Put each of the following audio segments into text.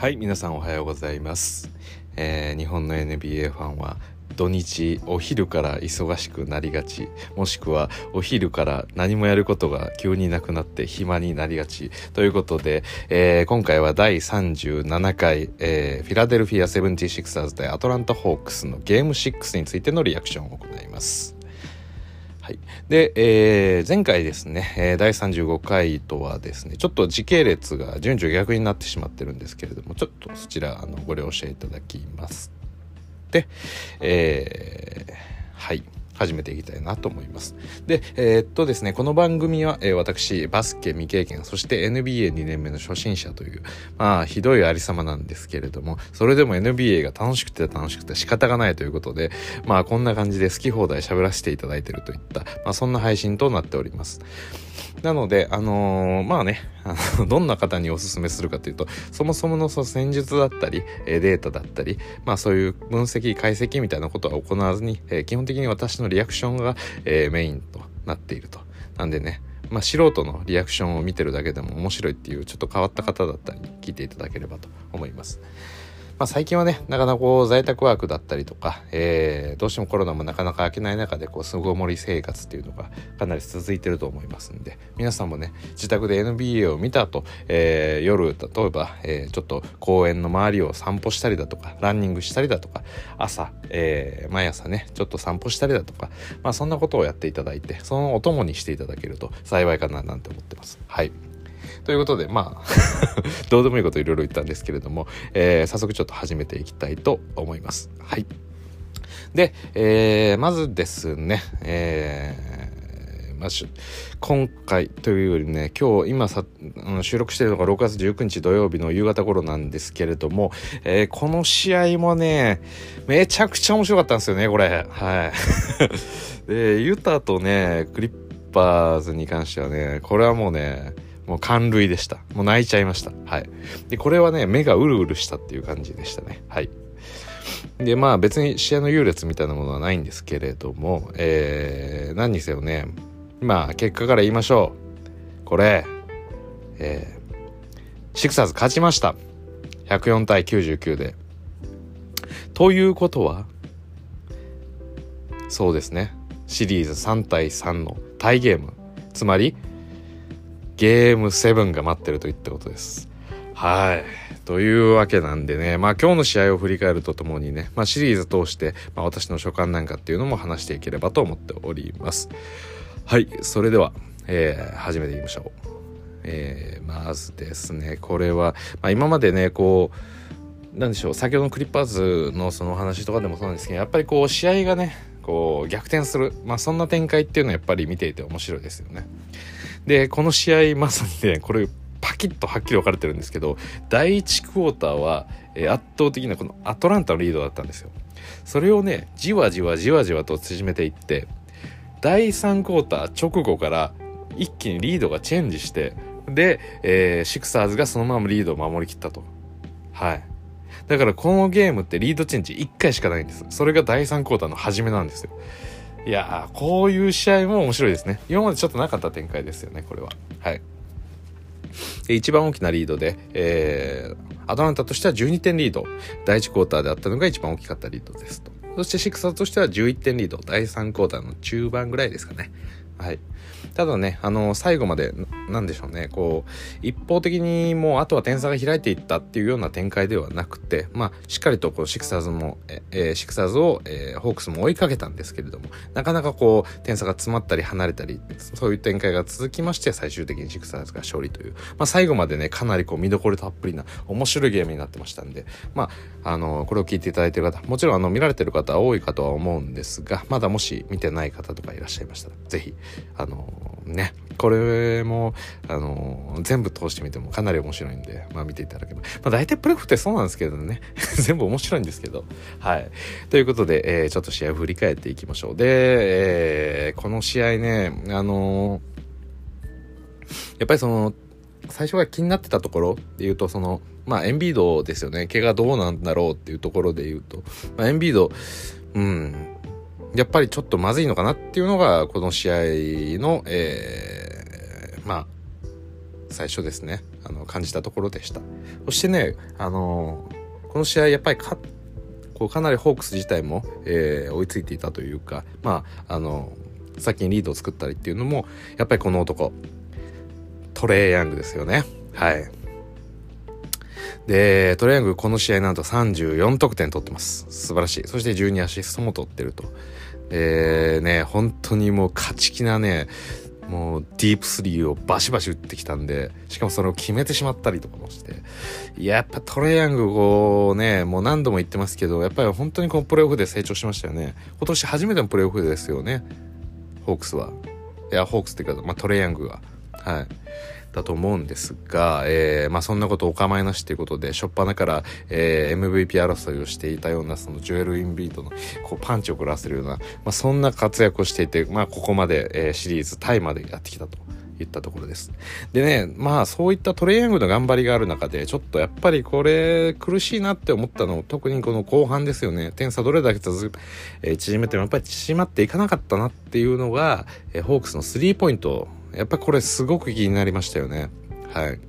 はい皆さんおはようございます、えー、日本の NBA ファンは土日お昼から忙しくなりがちもしくはお昼から何もやることが急になくなって暇になりがちということで、えー、今回は第37回、えー、フィラデルフィア 76ers 対アトランタホークスのゲーム6についてのリアクションを行います。はい、で、えー、前回ですね、えー、第35回とはですねちょっと時系列が順序逆になってしまってるんですけれどもちょっとそちらあのご了承いただきます。で、えー、はい。始めていきたいなと思います。で、えー、っとですね、この番組は、えー、私、バスケ未経験、そして NBA2 年目の初心者という、まあ、ひどいありさまなんですけれども、それでも NBA が楽しくて楽しくて仕方がないということで、まあ、こんな感じで好き放題喋らせていただいているといった、まあ、そんな配信となっております。なので、あのー、まあね、あの どんな方にお勧めするかというと、そもそものその戦術だったり、えデータだったり、まあそういう分析、解析みたいなことは行わずに、え基本的に私のリアクションが、えメインとなっていると。なんでね、まあ、素人のリアクションを見てるだけでも面白いっていうちょっと変わった方だったり聞いていただければと思います。まあ、最近はね、なかなかこう在宅ワークだったりとか、えー、どうしてもコロナもなかなか明けない中で、こう、巣ごもり生活っていうのがかなり続いてると思いますんで、皆さんもね、自宅で NBA を見た後、えー、夜、例えば、えー、ちょっと公園の周りを散歩したりだとか、ランニングしたりだとか、朝、えー、毎朝ね、ちょっと散歩したりだとか、まあそんなことをやっていただいて、そのお供にしていただけると幸いかななんて思ってます。はい。ということで、まあ どうでもいいこといろいろ言ったんですけれども、えー、早速ちょっと始めていきたいと思います。はい。で、えー、まずですね、えー、まあ、今回というよりね今日今さ収録してるのが6月19日土曜日の夕方頃なんですけれども、えー、この試合もねめちゃくちゃ面白かったんですよねこれはい でユタとねクリッパーズに関してはねこれはもうねもう感涙でした。もう泣いちゃいました。はい。で、これはね、目がうるうるしたっていう感じでしたね。はい。で、まあ別に試合の優劣みたいなものはないんですけれども、えー、何にせよね、まあ結果から言いましょう。これ、えー、シクサーズ勝ちました。104対99で。ということは、そうですね。シリーズ3対3のタイゲーム。つまり、ゲーム7が待ってるといったことです。はい。というわけなんでね、まあ今日の試合を振り返るとともにね、まあシリーズ通して、まあ私の所感なんかっていうのも話していければと思っております。はい。それでは、えー、始めていきましょう。えー、まずですね、これは、まあ今までね、こう、なんでしょう、先ほどのクリッパーズのその話とかでもそうなんですけど、やっぱりこう試合がね、こう逆転する、まあそんな展開っていうのはやっぱり見ていて面白いですよね。で、この試合まさにね、これパキッとはっきり分かれてるんですけど、第1クォーターは、え、圧倒的なこのアトランタのリードだったんですよ。それをね、じわじわじわじわと縮めていって、第3クォーター直後から一気にリードがチェンジして、で、えー、シクサーズがそのままリードを守りきったと。はい。だからこのゲームってリードチェンジ1回しかないんです。それが第3クォーターの初めなんですよ。いやー、こういう試合も面白いですね。今までちょっとなかった展開ですよね、これは。はい。で一番大きなリードで、えー、アトランタとしては12点リード。第1クォーターであったのが一番大きかったリードですと。そしてシクサーとしては11点リード。第3クォーターの中盤ぐらいですかね。はい。ただね、あの、最後まで、なんでしょうね、こう、一方的にもう、あとは点差が開いていったっていうような展開ではなくて、まあ、しっかりと、こう、シクサーズも、えー、シクサーズを、えー、ホークスも追いかけたんですけれども、なかなかこう、点差が詰まったり離れたり、そういう展開が続きまして、最終的にシクサーズが勝利という、まあ、最後までね、かなりこう、見どころたっぷりな、面白いゲームになってましたんで、まあ、あの、これを聞いていただいている方、もちろん、あの、見られてる方多いかとは思うんですが、まだもし見てない方とかいらっしゃいましたら、ぜひ、あの、ね、これも、あの、全部通してみてもかなり面白いんで、まあ見ていただければ。まあ大体プレフってそうなんですけどね。全部面白いんですけど。はい。ということで、えー、ちょっと試合を振り返っていきましょう。で、えー、この試合ね、あのやっぱりその、最初が気になってたところで言うと、その、まあエンビードですよね。怪我どうなんだろうっていうところで言うと、まあエンビード、うん、やっぱりちょっとまずいのかなっていうのが、この試合の、えー、まあ、最初ですね。あの感じたところでした。そしてねあのこの試合やっぱりかこうかなりホークス自体も、えー、追いついていたというかまああの先にリードを作ったりっていうのもやっぱりこの男トレイヤングですよね。はい。でトレイヤングこの試合なんと34得点取ってます。素晴らしい。そして12アシストも取ってると。でね本当にもう勝ち気なねもうディープスリーをバシバシ打ってきたんで、しかもそれを決めてしまったりとかもして、や、っぱトレイヤングこうね、もう何度も言ってますけど、やっぱり本当にこのプレーオフで成長しましたよね。今年初めてのプレーオフですよね。ホークスは。いや、ホークスっていうか、まあ、トレイヤングが。はい。だと思うんですが、えー、まあそんなことお構いなしということで、初っ端から、えー、MVP 争いをしていたような、そのジュエル・インビートのこうパンチを食らわせるような、まあそんな活躍をしていて、まあここまで、えー、シリーズタイまでやってきたと。いったところです。でね、まあそういったトレイヤングの頑張りがある中で、ちょっとやっぱりこれ苦しいなって思ったの、特にこの後半ですよね。点差どれだけ続く、えー、縮めてもやっぱり縮まっていかなかったなっていうのが、えー、ホークスのスリーポイントやっぱりこれすごく気になりましたよね。はい。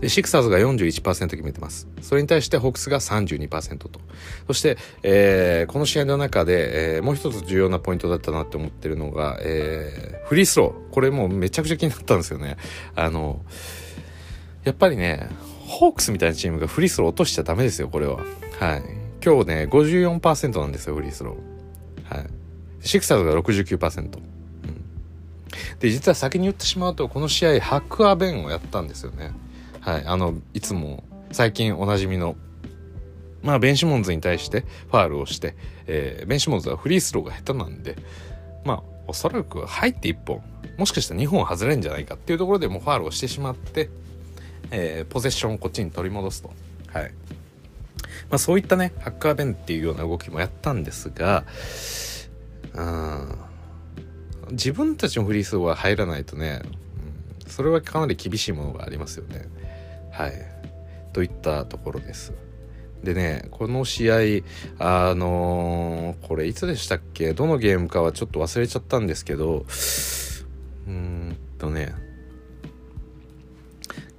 で、シクサーズが41%決めてます。それに対してホークスが32%と。そして、えー、この試合の中で、えー、もう一つ重要なポイントだったなって思ってるのが、えー、フリースロー。これもうめちゃくちゃ気になったんですよね。あの、やっぱりね、ホークスみたいなチームがフリースロー落としちゃダメですよ、これは。はい。今日ね、54%なんですよ、フリースロー。はい。シクサーズが69%。で実は先に言ってしまうとこの試合 Hack-a-Ben をやったんですよね。はいあのいつも最近おなじみのまあベンシモンズに対してファールをして、えー、ベンシモンズはフリースローが下手なんでまあおそらく入って1本もしかしたら2本外れるんじゃないかっていうところでもうファールをしてしまって、えー、ポゼッションをこっちに取り戻すと。はい。まあそういったねハッカーベンっていうような動きもやったんですがうん自分たちのフリースローは入らないとね、うん、それはかなり厳しいものがありますよね。はい。といったところです。でね、この試合、あのー、これいつでしたっけ？どのゲームかはちょっと忘れちゃったんですけど、うーんとね、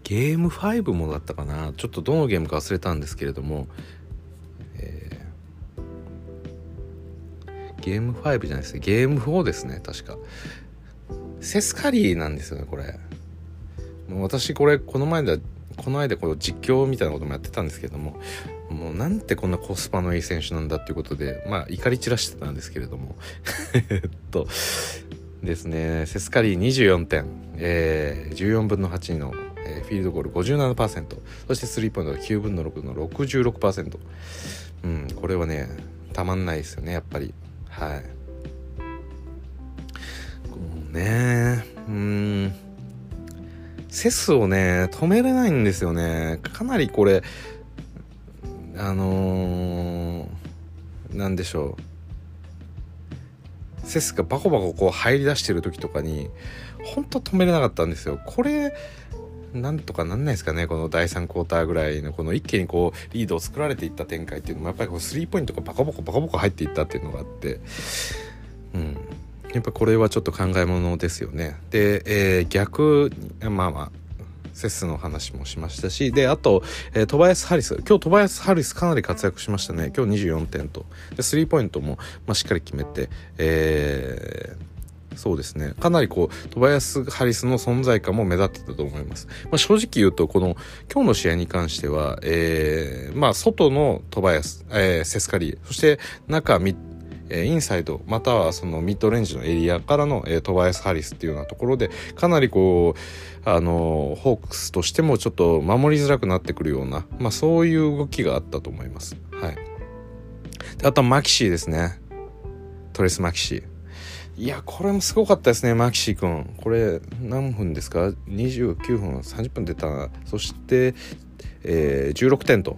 ゲーム5もだったかなちょっとどのゲームか忘れたんですけれども、ゲーム5じゃないですゲーム4ですね確か。セスカリーなんですよねこれ。もう私これこの前だこの間この実況みたいなこともやってたんですけどももうなんてこんなコスパのいい選手なんだっていうことでまあ怒り散らしてたんですけれども。えっとですねセスカリー24点、えー、14分の8の、えー、フィールドゴール57%そしてスリーポイントが9分の6の66%うんこれはねたまんないですよねやっぱり。はい。こうねうん。セスをね止めれないんですよね。かなりこれあのー、なんでしょう。セスがバコバコこう入り出してる時とかに本当止めれなかったんですよ。これなんとかなんないですかねこの第3クォーターぐらいのこの一気にこうリードを作られていった展開っていうのもやっぱりこうスリーポイントがバカボコバカボコ入っていったっていうのがあって。うん。やっぱこれはちょっと考えものですよね。で、えー、逆まあまあセスの話もしましたし。であと、えー、トバヤス・ハリス。今日トバヤス・ハリスかなり活躍しましたね。今日24点と。でスリーポイントも、まあ、しっかり決めて、えーそうですね。かなりこう、トバヤス・ハリスの存在感も目立ってたと思います。まあ、正直言うと、この、今日の試合に関しては、えー、まあ、外のトバヤス、えー、セスカリー、そして中、ミえインサイド、またはそのミッドレンジのエリアからの、えー、トバヤス・ハリスっていうようなところで、かなりこう、あの、ホークスとしてもちょっと守りづらくなってくるような、まあそういう動きがあったと思います。はい。であとはマキシーですね。トレス・マキシー。いや、これもすごかったですね、マキシー君。これ、何分ですか ?29 分、30分出た。そして、えー、16点と。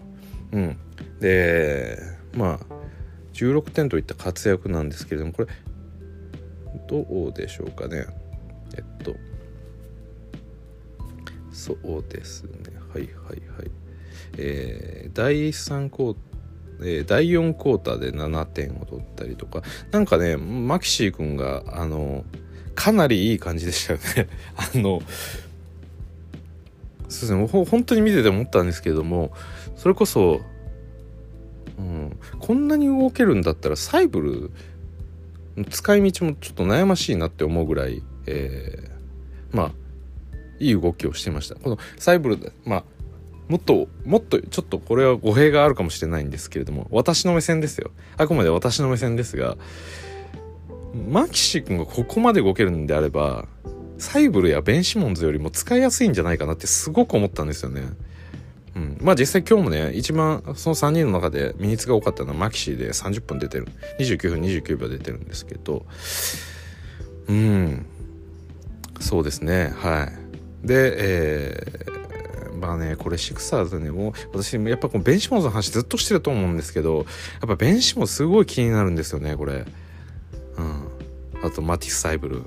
うん。で、まあ、16点といった活躍なんですけれども、これ、どうでしょうかね？えっと、そうですね。はいはいはい。えー、第3クォーえ、第4クォーターで7点を取ったりとか。なんかねマキシー君があのかなりいい感じでしたよね。あのそうですね。ほ本当に見てて思ったんですけどもそれこそ、うん、こんなに動けるんだったらサイブル使い道もちょっと悩ましいなって思うぐらい、えー、まあいい動きをしてました。このサイブルまあもっともっとちょっとこれは語弊があるかもしれないんですけれども私の目線ですよ。あくまで私の目線ですがマキシ君がここまで動けるんであればサイブルやベンシモンズよりも使いやすいんじゃないかなってすごく思ったんですよね。うん、まあ実際今日もね一番その3人の中でミニツが多かったのはマキシーで30分出てる。29分29秒出てるんですけど。うん。そうですね。はい。でえー、まあねこれシクサーズねもう私やっぱこのベンシモンズの話ずっとしてると思うんですけどやっぱベンシモンすごい気になるんですよねこれ。うん。あとマティス・サイブル。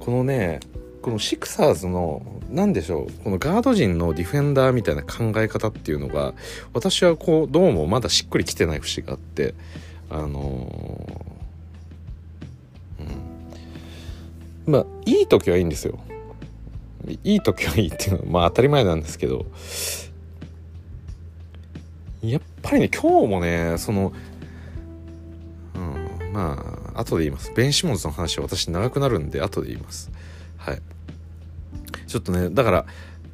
このねこのシクサーズの何でしょうこのガード陣のディフェンダーみたいな考え方っていうのが私はこうどうもまだしっくりきてない節があってあのー、まあいい時はいいんですよ。いい時はいいっていうのはまあ当たり前なんですけどやっぱりね今日もねそのうんまあ後で言います。ベン・シモンズの話は私長くなるんで後で言います。はい。ちょっとねだから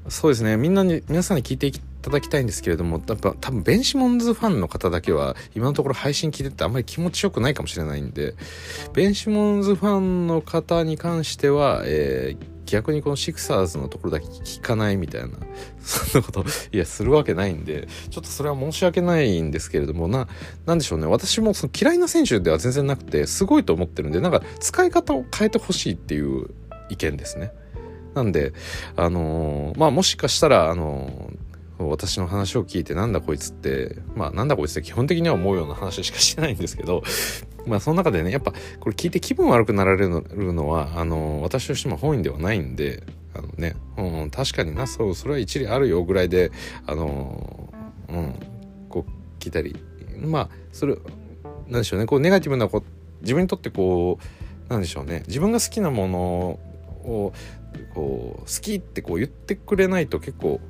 そうですねみんなに皆さんに聞いていただきたいんですけれどもやっぱ多分ベンシモンズファンの方だけは今のところ配信聞いててあんまり気持ちよくないかもしれないんでベンシモンズファンの方に関しては、えー、逆にこのシクサーズのところだけ聞かないみたいな、そんなこと、いや、するわけないんで、ちょっとそれは申し訳ないんですけれども、な、なんでしょうね。私もその嫌いな選手では全然なくて、すごいと思ってるんで、なんか使い方を変えてほしいっていう意見ですね。なんで、あのー、まあもしかしたら、あのー私の話を聞いてなんだこいつってまあなんだこいつって基本的には思うような話しかしてないんですけど まあその中でねやっぱこれ聞いて気分悪くなられるのはあの私としても本意ではないんであのね、うん、確かになそうそれは一理あるよぐらいであのうんこう聞いたりまあそれなんでしょうねこうネガティブなこ自分にとってこうなんでしょうね自分が好きなものをこう好きってこう言ってくれないと結構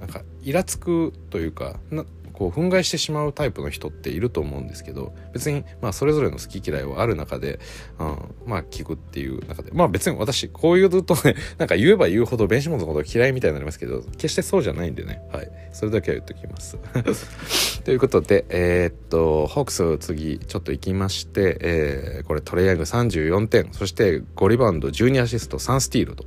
なんかイラつくというかなこう憤慨してしまうタイプの人っていると思うんですけど別にまあそれぞれの好き嫌いはある中で、うん、まあ聞くっていう中でまあ別に私こういうとね なんか言えば言うほど弁士物のこと嫌いみたいになりますけど決してそうじゃないんでね。はい。それだけは言っときます。ということでえー、っとホークス次ちょっと行きまして、えー、これトレイヤング34点そして5リバウンド12アシスト3スティールと。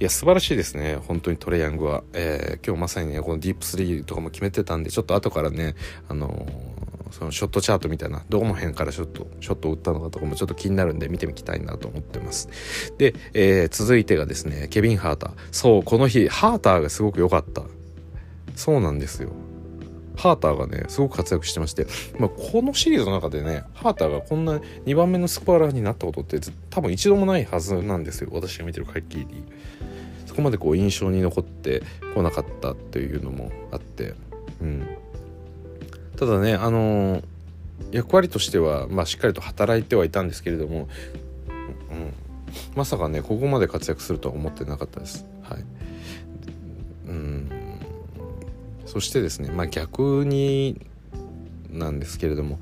いや素晴らしいですね。本当にトレイヤングは、えー、今日まさにねこのディープスリーとかも決めてたんでちょっと後からねあの、そのショットチャートみたいなどこの辺からショットショットを打ったのかとかもちょっと気になるんで見てみたいなと思ってます。で、えー、続いてがですねケビン・ハーター。そうこの日ハーターがすごく良かった。そうなんですよ。ハーターがねすごく活躍してまして、まあ、このシリーズの中でねハーターがこんな2番目のスコアラーになったことって多分一度もないはずなんですよ。私が見てる限り。そこまでこう印象に残ってこなかったっていうのもあって。うん。ただねあの、役割としては、まあ、しっかりと働いてはいたんですけれども、うん、まさかねここまで活躍するとは思ってなかったです。はい、うん。そしてですね、まあ、逆になんですけれども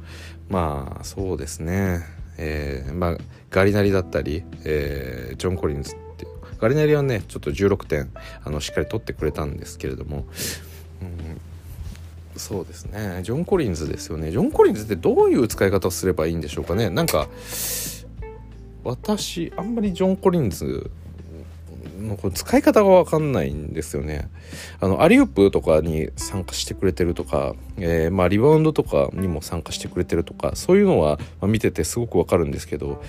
まあそうですね、えー、まあ、ガリナリだったり、えー、ジョン・コリンズってガリナリはねちょっと16点あのしっかり取ってくれたんですけれども、うんそうですね。ジョン・コリンズですよね。ジョン・コリンズってどういう使い方をすればいいんでしょうかね。なんか私あんまりジョン・コリンズのこ使い方が分かんないんですよね。あのアリウープとかに参加してくれてるとか、えー、まあ、リバウンドとかにも参加してくれてるとかそういうのは、見ててすごく分かるんですけど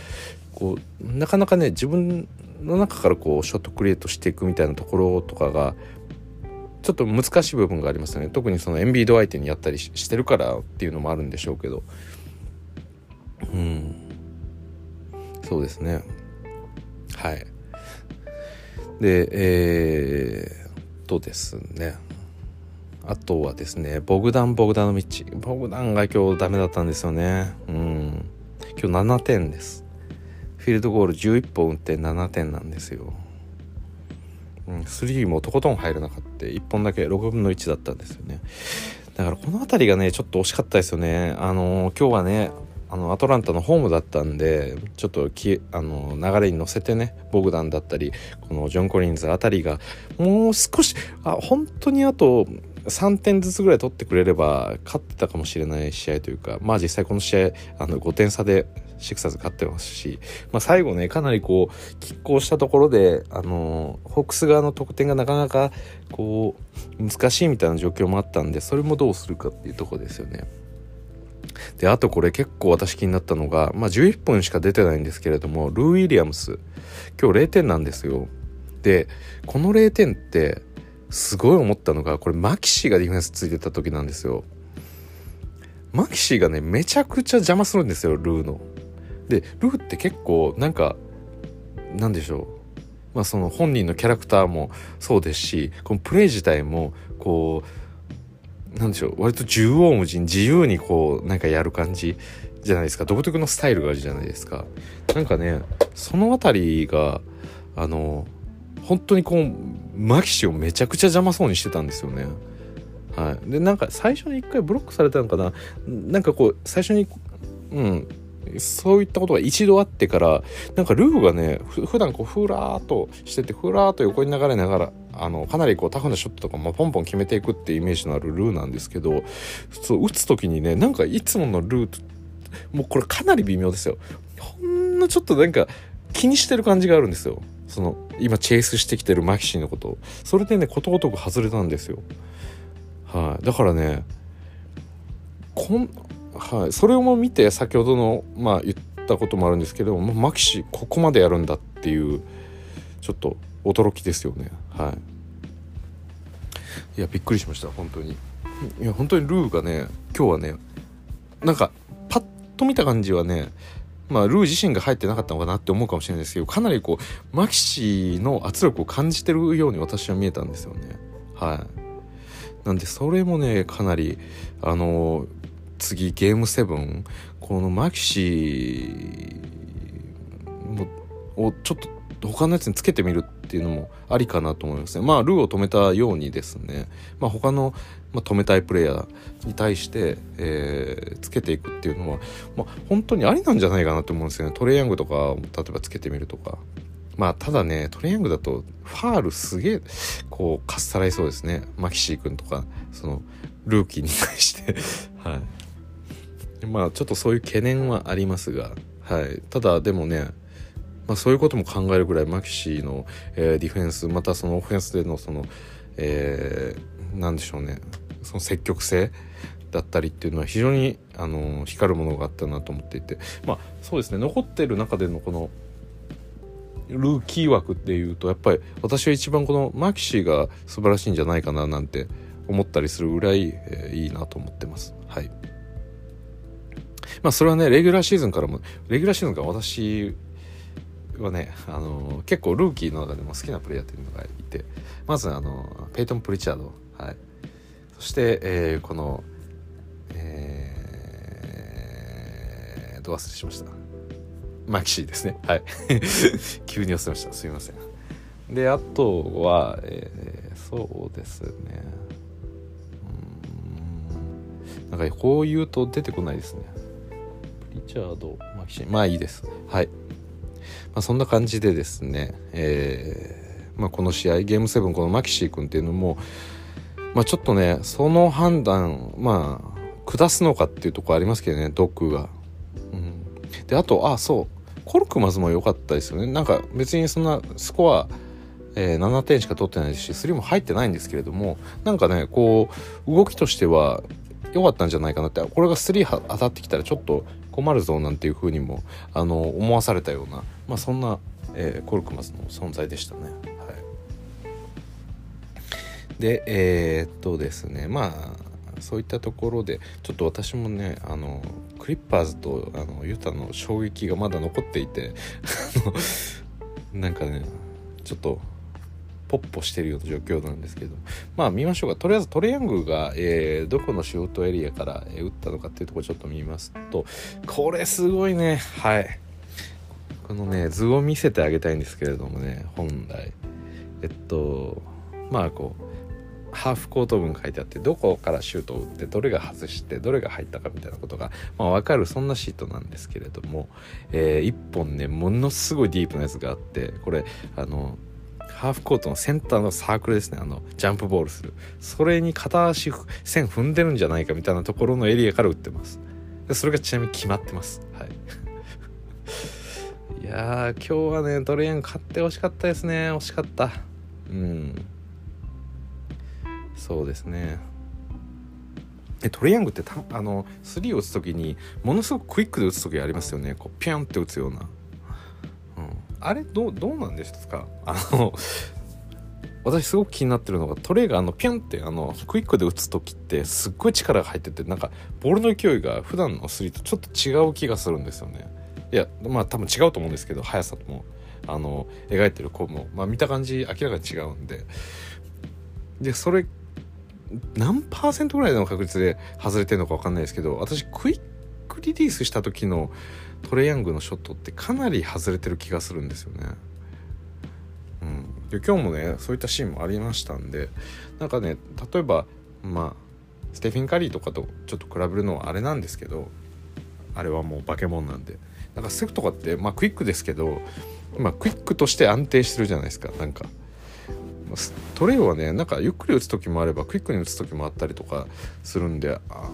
こうなかなかね自分の中からこうショットクリエイトしていくみたいなところとかがちょっと難しい部分がありますよね。特にそのエンビード相手にやったりしてるからっていうのもあるんでしょうけど。うん。そうですね。はい。でえー、とですね。あとはですねボグダン・ボグダノビッチ。ボグダンが今日ダメだったんですよね。うん。今日7点です。フィールドゴール11本打って7点なんですよ。うん、3もとことん入らなかった。1本だけ6分の1だったんですよね。だからこの辺りがねちょっと惜しかったですよね。あのー、今日はねあのアトランタのホームだったんでちょっときあの流れに乗せてねボグダンだったりこのジョン・コリンズあたりがもう少しあ本当にあと3点ずつぐらい取ってくれれば勝ってたかもしれない試合というかまあ実際この試合あの5点差でシクサーズ勝ってますし、まあ、最後ねかなりこう拮抗したところであのホークス側の得点がなかなかこう難しいみたいな状況もあったんでそれもどうするかっていうとこですよね。であとこれ結構私気になったのが、まあ、11分しか出てないんですけれどもルー・ウィリアムス今日0点なんですよ。でこの0点ってすごい思ったのがこれマキシーがディフェンスついてた時なんですよ。マキシーがねめちゃくちゃ邪魔するんですよルーの。でルーって結構なんかなんでしょう。まあその本人のキャラクターもそうですしこのプレイ自体もこうなんでしょう。割と縦横無尽自由にこうなんかやる感じじゃないですか。独特のスタイルがあるじゃないですか。なんかねその辺りがあの本当にこうマキシをめちゃくちゃ邪魔そうにしてたんですよね。はい、でなんか最初に一回ブロックされたのかな？なんかこう最初にうん。そういったことが一度あってからなんかルーがね普段こうふらーっとしててふらーっと横に流れながらあのかなりこうタフなショットとかもポンポン決めていくっていうイメージのあるルーなんですけど普通打つ時にねなんかいつものルーともうこれかなり微妙ですよ。ほんのちょっとなんか気にしてる感じがあるんですよ。その今チェイスしてきてるマキシーのこと。それでねことごとく外れたんですよ。はい、だからねこん、はい、それを見て先ほどのまあ言ったこともあるんですけどもマキシーここまでやるんだっていうちょっと驚きですよね。はい。いやびっくりしました本当に。いや本当にルーがね今日はねなんかパッと見た感じはねまあ、ルー自身が入ってなかったのかなって思うかもしれないですけどかなりこうマキシの圧力を感じてるように私は見えたんですよね。はい、なんでそれもねかなりあの次ゲーム7このマキシをちょっと他のやつにつけてみるっていうのもありかなと思いますね。まあルーを止めたようにですね、まあ、他のまあ、止めたいプレイヤーに対して、えー、つけていくっていうのは、まあ、本当にありなんじゃないかなと思うんですよね。トレイヤングとか例えばつけてみるとか。まあただねトレイヤングだとファールすげえこうかっさらいそうですね。マキシー君とかそのルーキーに対して。はい。まあちょっとそういう懸念はありますが。はい。ただでもねまあ、そういうことも考えるぐらいマキシーの、えー、ディフェンスまたそのオフェンスでのその、えー、なんでしょうね。その積極性だったりっていうのは非常にあの光るものがあったなと思っていて。まあそうですね。残ってる中でのこのルーキー枠っていうとやっぱり私は一番このマキシーが素晴らしいんじゃないかななんて思ったりするぐらい、えー、いいなと思ってます。はい。まあそれはねレギュラーシーズンからもレギュラーシーズンから私はね、あのー、結構ルーキーの中でも好きなプレイヤーっていうのがいて。まずあのペイトン・プリチャード、はい、そして、えー、この、えー、どう忘れしました。マキシーですね。はい。急に忘れました。すみません。であとは、えー、そうですね。うん。なんかこう言うと出てこないですね。リチャードマキシー。まあいいです。はい、まあ、そんな感じでですねえーまあ、この試合ゲーム7このマキシー君っていうのもまあちょっとねその判断まあ下すのかっていうとこありますけどねドッグが。うん、であとあそうコルクマズも良かったですよねなんか別にそんなスコア、えー、7点しか取ってないですし3も入ってないんですけれどもなんかねこう動きとしては良かったんじゃないかなってこれが3当たってきたらちょっと困るぞなんていうふうにもあの思わされたような、まあ、そんな、えー、コルクマズの存在でしたね。でえー、っとですねまあそういったところでちょっと私もねあのクリッパーズとあのユタの衝撃がまだ残っていてなんかねちょっとポッポしてるような状況なんですけどまあ見ましょうか。とりあえずトレヤングが、えー、どこのシュートエリアから、えー、打ったのかっていうところちょっと見ますとこれすごいね。はい。このね図を見せてあげたいんですけれどもね本来。えっとまあこうハーフコート分書いてあってどこからシュートを打ってどれが外してどれが入ったかみたいなことが、まあ、分かるそんなシートなんですけれども、えー、1本ねものすごいディープなやつがあってこれあのハーフコートのセンターのサークルですね。あのジャンプボールする。それに片足線踏んでるんじゃないかみたいなところのエリアから打ってます。でそれがちなみに決まってます。はい。いやー今日はねドレアン買ってほしかったですね。惜しかった。うん。そうですね。えトレイヤングってたあの3を打つ時にものすごくクイックで打つ時ありますよね。こうピャンって打つような、うん、あれどうどうなんですか？あの私すごく気になってるのがトレイがあのピャンってあのクイックで打つ時ってすっごい力が入っててなんかボールの勢いが普段の3とちょっと違う気がするんですよね。いやまあ多分違うと思うんですけど速さもあの描いてる子も、まあ、見た感じ明らかに違うんで。でそれ何パーセントぐらいの確率で外れてるのか分かんないですけど私クイックリリースした時のトレヤングのショットってかなり外れてる気がするんですよね。うん、で今日もねそういったシーンもありましたんでなんかね例えばまあステフィン・カリーとかとちょっと比べるのはあれなんですけどあれはもう化け物なんで。なんかステフとかってまあクイックですけどまあクイックとして安定してるじゃないですかなんか。トレイはねなんかゆっくり打つ時もあればクイックに打つ時もあったりとかするんであ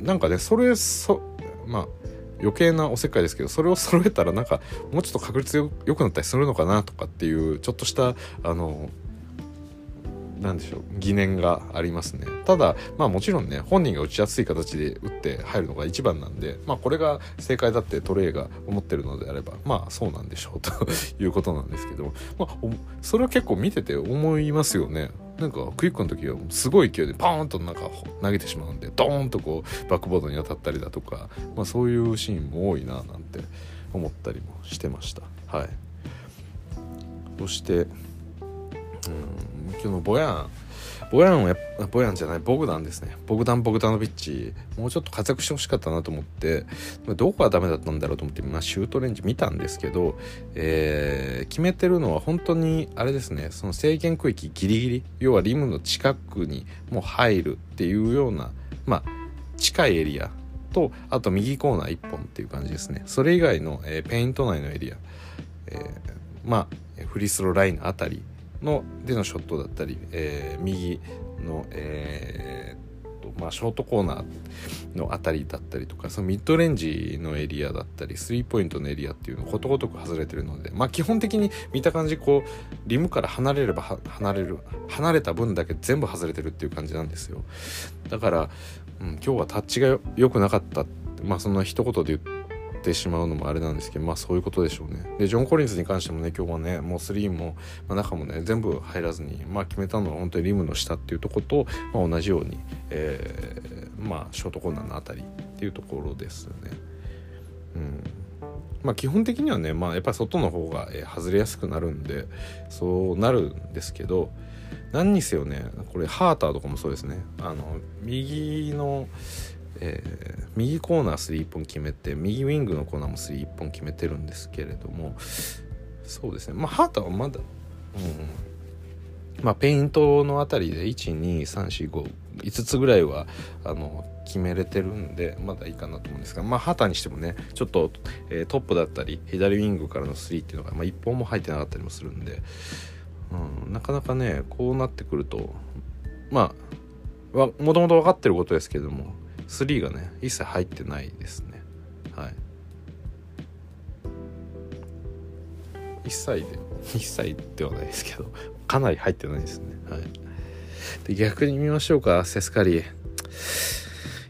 なんかねそれそまあ余計なおせっかいですけどそれを揃えたらなんかもうちょっと確率よ良くなったりするのかなとかっていうちょっとしたあの何でしょう疑念がありますね。ただまあもちろんね本人が打ちやすい形で打って入るのが一番なんでまあこれが正解だってトレイが思ってるのであればまあそうなんでしょうということなんですけどまあそれは結構見てて思いますよね。なんかクイックの時はすごい勢いでパーンとなんか投げてしまうんでドーンとこうバックボードに当たったりだとか、まあ、そういうシーンも多いななんて思ったりもしてました。はい。そしてうん。今日のボヤンボヤンはボヤンじゃないボグダンですね。ボグダン・ボグダノビッチもうちょっと活躍してほしかったなと思ってどこがダメだったんだろうと思って、まあ、シュートレンジ見たんですけど、えー、決めてるのは本当にあれですねその制限区域ギリギリ要はリムの近くにもう入るっていうようなまあ近いエリアとあと右コーナー1本っていう感じですね。それ以外の、えー、ペイント内のエリア、えー、まあフリースローラインのあたりのでのショットだったり、えー、右の、えーとまあ、ショートコーナーの辺りだったりとかそのミッドレンジのエリアだったりスリーポイントのエリアっていうのことごとく外れてるので、まあ、基本的に見た感じこうリムから離れれば離れる離れた分だけ全部外れてるっていう感じなんですよ。だから、うん、今日はタッチが良くなかったまあそんな一言で言ってってしまうのもあれなんですけどまあそういうことでしょうね。でジョン・コリンズに関してもね今日はねもう3も、まあ、中もね全部入らずに、まあ、決めたのは本当にリムの下っていうとこと、まあ、同じように、えー、まあショートコーナーのあたりっていうところですね。うん。まあ基本的にはね、まあ、やっぱり外の方が、え、外れやすくなるんでそうなるんですけど何にせよねこれハーターとかもそうですね。あの右のえー、右コーナー3本決めて右ウィングのコーナーも3本決めてるんですけれどもそうですね。まあハータはまだ、うん、まあペイントのあたりで12345 5つぐらいはあの決めれてるんでまだいいかなと思うんですがまあハタにしてもねちょっと、えー、トップだったり左ウィングからの3っていうのが、まあ、1本も入ってなかったりもするんで、うん、なかなかねこうなってくるとまあもともと分かってることですけども3がね一切入ってないですね。はい。一切で一切ではないですけどかなり入ってないですね。はい。で逆に見ましょうか。セスカリ。ー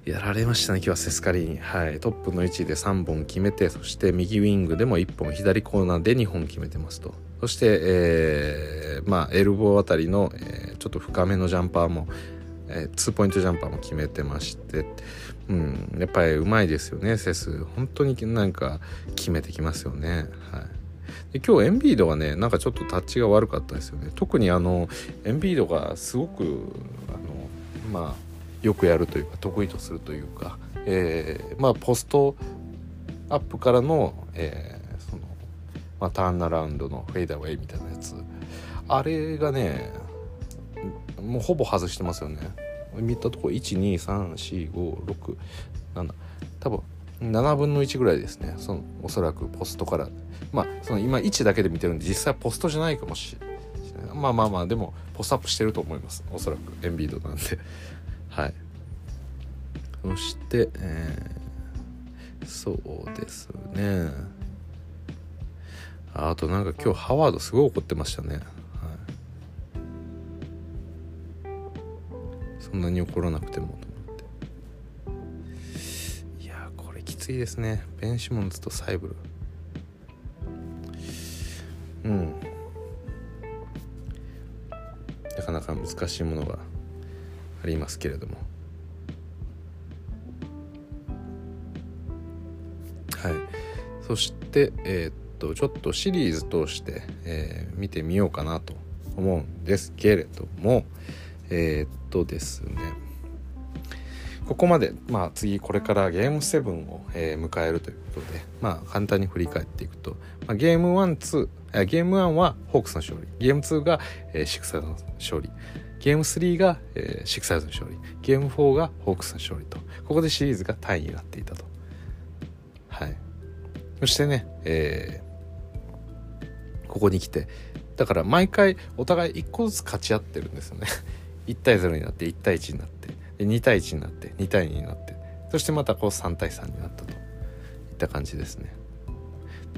やられましたね今日はセスカリーに。はい。トップの位置で3本決めてそして右ウィングでも1本左コーナーで2本決めてますと。そして、えー、まあエルボーあたりの、えー、ちょっと深めのジャンパーもえー、2ポイントジャンパーも決めてまして、うん、やっぱりうまいですよねセス。本当になんか決めてきますよね。はい。で今日エンビードがねなんかちょっとタッチが悪かったですよね。特にあのエンビードがすごくあのまあよくやるというか得意とするというか、えー、まあポストアップからの,、えーそのまあ、ターンアラウンドのフェイダーウェイみたいなやつ。あれがねもうほぼ外してますよね。見たとこ1234567多分7分の1ぐらいですね。そのおそらくポストから。まあその今1だけで見てるんで実際ポストじゃないかもしれない。まあまあまあでもポストアップしてると思います。おそらく。エンビードなんで。はい。そして、えー、そうですね。あとなんか今日ハワードすごい怒ってましたね、そんなに怒らなくてもと思って。いやこれきついですね。ベンシモンズとサイブル。うん。なかなか難しいものがありますけれども。はい。そしてえー、っとちょっとシリーズ通して、えー、見てみようかなと思うんですけれども。えー、っとですね。ここまで、まあ、次これからゲーム7を、えー、迎えるということで、まあ、簡単に振り返っていくと、まあ、ゲーム12ゲーム1はホークスの勝利。ゲーム2が、えー、シクサーズの勝利。ゲーム3が、えー、シクサーズの勝利。ゲーム4がホークスの勝利と。ここでシリーズがタイになっていたと。はい。そしてね、えー、ここに来てだから毎回お互い1個ずつ勝ち合ってるんですよね。1対0になって1対1になってで2対1になって2対2になってそしてまたこう3対3になったといった感じですね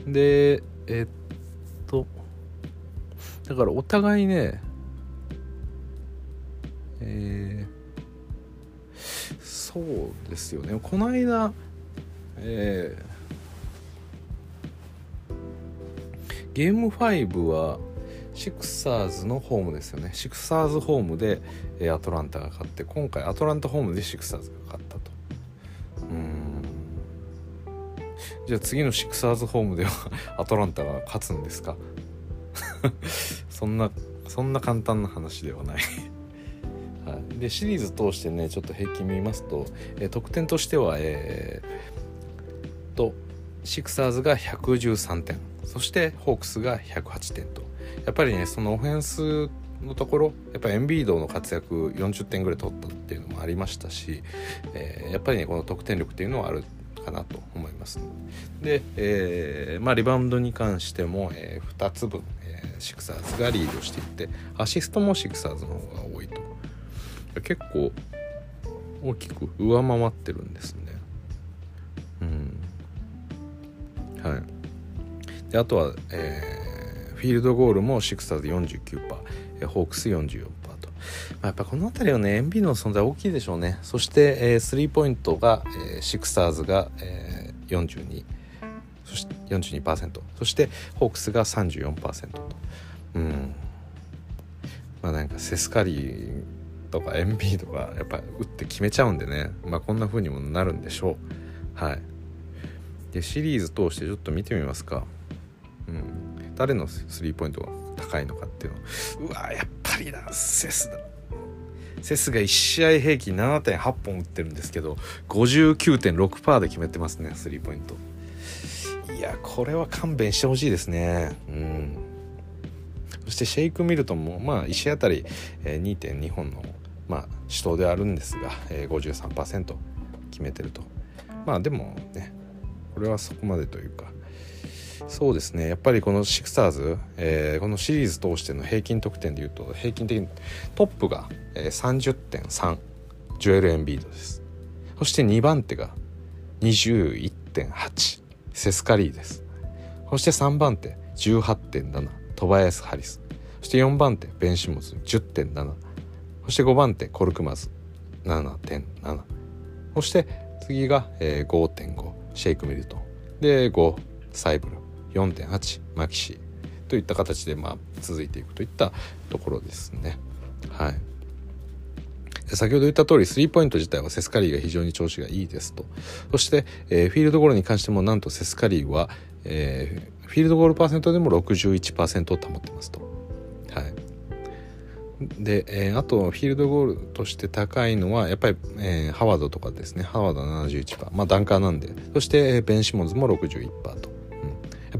でえ、っとだからお互いねえー、そうですよねこの間えー、ゲーム5はシクサーズのホームですよね。シクサーズホームで、アトランタが勝って今回アトランタホームでシクサーズが勝ったと。うん。じゃあ次のシクサーズホームではアトランタが勝つんですか？そんなそんな簡単な話ではない。はい、でシリーズ通してねちょっと平均見ますと、えー、得点としてはえー、とシクサーズが113点。そしてホークスが108点と。やっぱりねそのオフェンスのところやっぱエンビードの活躍40点ぐらい取ったっていうのもありましたし、えー、やっぱりねこの得点力っていうのはあるかなと思いますで、えー、まあ、リバウンドに関しても、えー、2つ分、えシクサーズがリードしていってアシストもシクサーズの方が多いと。結構大きく上回ってるんですね。うん。はい。であとは、えフィールドゴールもシクサーズ49%ホークス44%と、まあ、やっぱこの辺りはねエンビの存在大きいでしょうね。そして、えー、スリーポイントが、えー、シクサーズが、えー、42そして42%そしてホークスが34%と。うん。まあなんかセスカリーとかエンビーとかやっぱ打って決めちゃうんでね。まあこんな風にもなるんでしょう。はい。でシリーズ通してちょっと見てみますか。うん。誰のスリーポイントが高いのかっていうの。うわやっぱりなセスだ。セスが1試合平均7.8本打ってるんですけど59.6%で決めてますねスリーポイント。いやこれは勘弁してほしいですね。うん。そしてシェイク・ミルトンもまあ1試合あたり2.2本のまあ主導であるんですが53%決めてると。まあでもねこれはそこまでというか。そうですね。やっぱりこのシクサーズ、えー、このシリーズ通しての平均得点でいうと平均的にトップが、30.3ジョエル・エンビードです。そして2番手が21.8セスカリーです。そして3番手18.7トバヤス・ハリス。そして4番手ベンシモズ10.7そして5番手コルクマズ7.7そして次が、えー、5.5シェイク・ミルトン。で5サイブル。4.8マキシといった形でまあ続いていくといったところですね。はい先ほど言った通り、スリーポイント自体はセスカリーが非常に調子がいいですと。そして、えー、フィールドゴールに関しても、なんとセスカリーは、えー、フィールドゴールパーセントでも61%を保ってますと。はい。で、えー、あと、フィールドゴールとして高いのは、やっぱり、えー、ハワードとかですね。ハワード71%。まあ、ダンカーなんで。そして、ベン・シモンズも61%と。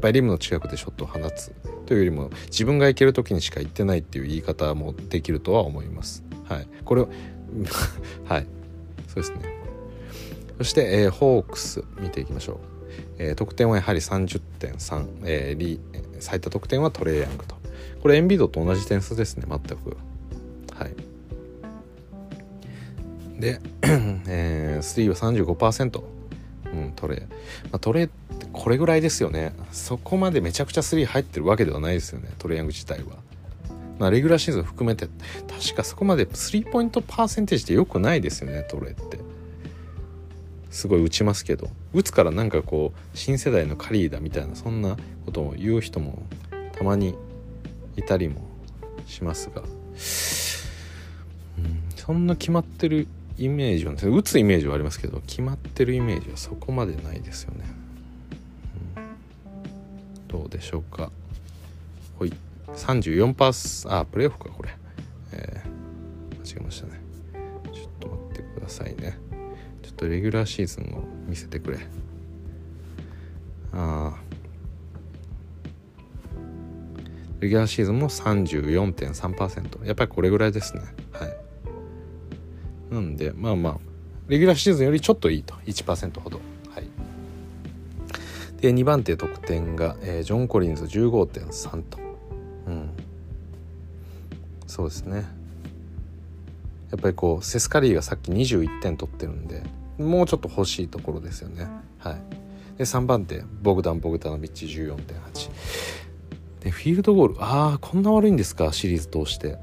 ぱりリムの近くでショットを放つというよりも自分が行ける時にしか行ってないっていう言い方もできるとは思います。はい。これを はい。そうですね。そして、えー、ホークス見ていきましょう、えー、得点はやはり30.3、えー、リ最多得点はトレイヤングと。これエンビードと同じ点数ですね。全く。はい。で、えー、3は35%、うん、トレイ、まあ、トレイってこれぐらいですよね。そこまでめちゃくちゃ3入ってるわけではないですよねトレイヤング自体は。まあ、レギュラーシーズン含めて確かそこまでスリーポイントパーセンテージって良くないですよねトレイって。すごい打ちますけど。打つからなんかこう新世代のカリーだみたいなそんなことを言う人もたまにいたりもしますが、うん、そんな決まってるイメージは打つイメージはありますけど決まってるイメージはそこまでないですよね、うん、どうでしょうか。ほい。34パーあプレーオフかこれ。えー、間違えましたね。ちょっと待ってくださいね。ちょっとレギュラーシーズンを見せてくれ。ああレギュラーシーズンも34.3%やっぱりこれぐらいですね。はい。なんでまあまあレギュラーシーズンよりちょっといいと。1%ほど。はい。で2番手得点が、えー、ジョン・コリンズ15.3と。うん。そうですね。やっぱりこうセスカリーがさっき21点取ってるんでもうちょっと欲しいところですよね。はい。で3番手ボグダン・ボグダノビッチ14.8でフィールドゴールああこんな悪いんですか？シリーズ通して。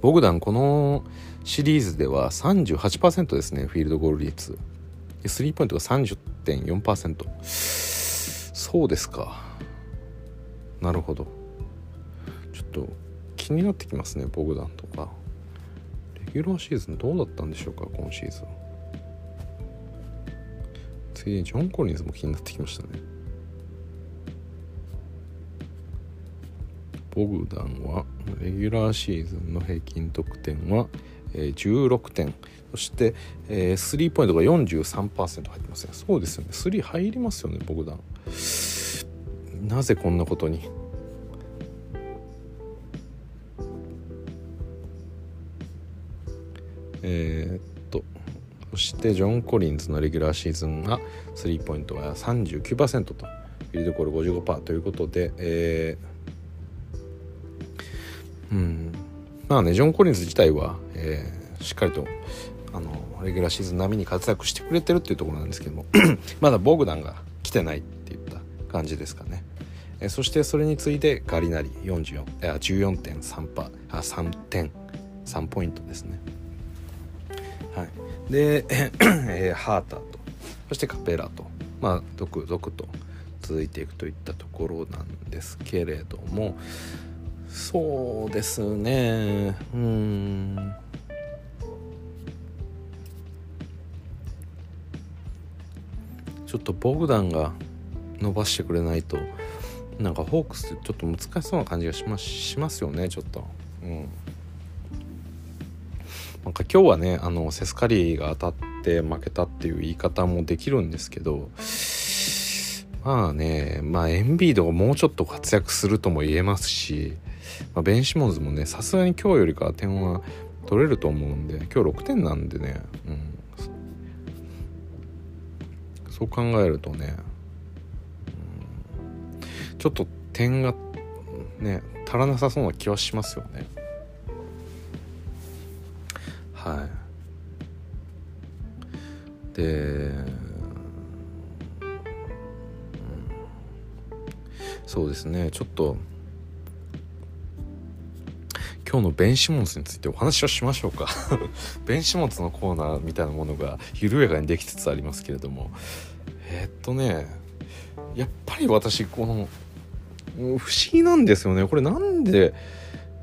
ボグダンこのシリーズでは38%ですねフィールドゴール率。スリーポイントが30.4%そうですか。なるほど。ちょっと気になってきますねボグダンとか。レギュラーシーズンどうだったんでしょうか今シーズン。次にジョン・コリンズも気になってきましたね。ボグダンはレギュラーシーズンの平均得点は、16点そして、スリーポイントが43%入ってますね。そうですよね。スリー入りますよねボグダン。なぜこんなことに？えー、っとそしてジョン・コリンズのレギュラーシーズンがスリーポイントが39%とフィールドコール55%ということで、えーうん、まあねジョン・コリンズ自体は、えー、しっかりとあのレギュラーシーズン並みに活躍してくれてるっていうところなんですけども まだボグダンが来てないっていった感じですかね、えー、そしてそれに次いでガリナリ44あ14.3パあ3点3ポイントですね。はい。で、えー、ハーターとそしてカペラとまあ続々と続いていくといったところなんですけれどもそうですね。うん。ちょっとボグダンが伸ばしてくれないとなんかホークスってちょっと難しそうな感じがしますしますよねちょっと。うん。なんか今日はねあのセスカリーが当たって負けたっていう言い方もできるんですけどまあねまあエンビードがもうちょっと活躍するとも言えますしまあ、ベン・シモンズもねさすがに今日よりか点は取れると思うんで今日6点なんでね、うん、そう考えるとね、うん、ちょっと点がね足らなさそうな気はしますよね。はい。で、うん、そうですね。ちょっと今日のベン・シモンズについてお話をしましょうか。ベン・シモンズのコーナーみたいなものが緩やかにできつつありますけれども。えー、っとねやっぱり私この不思議なんですよね。これなんで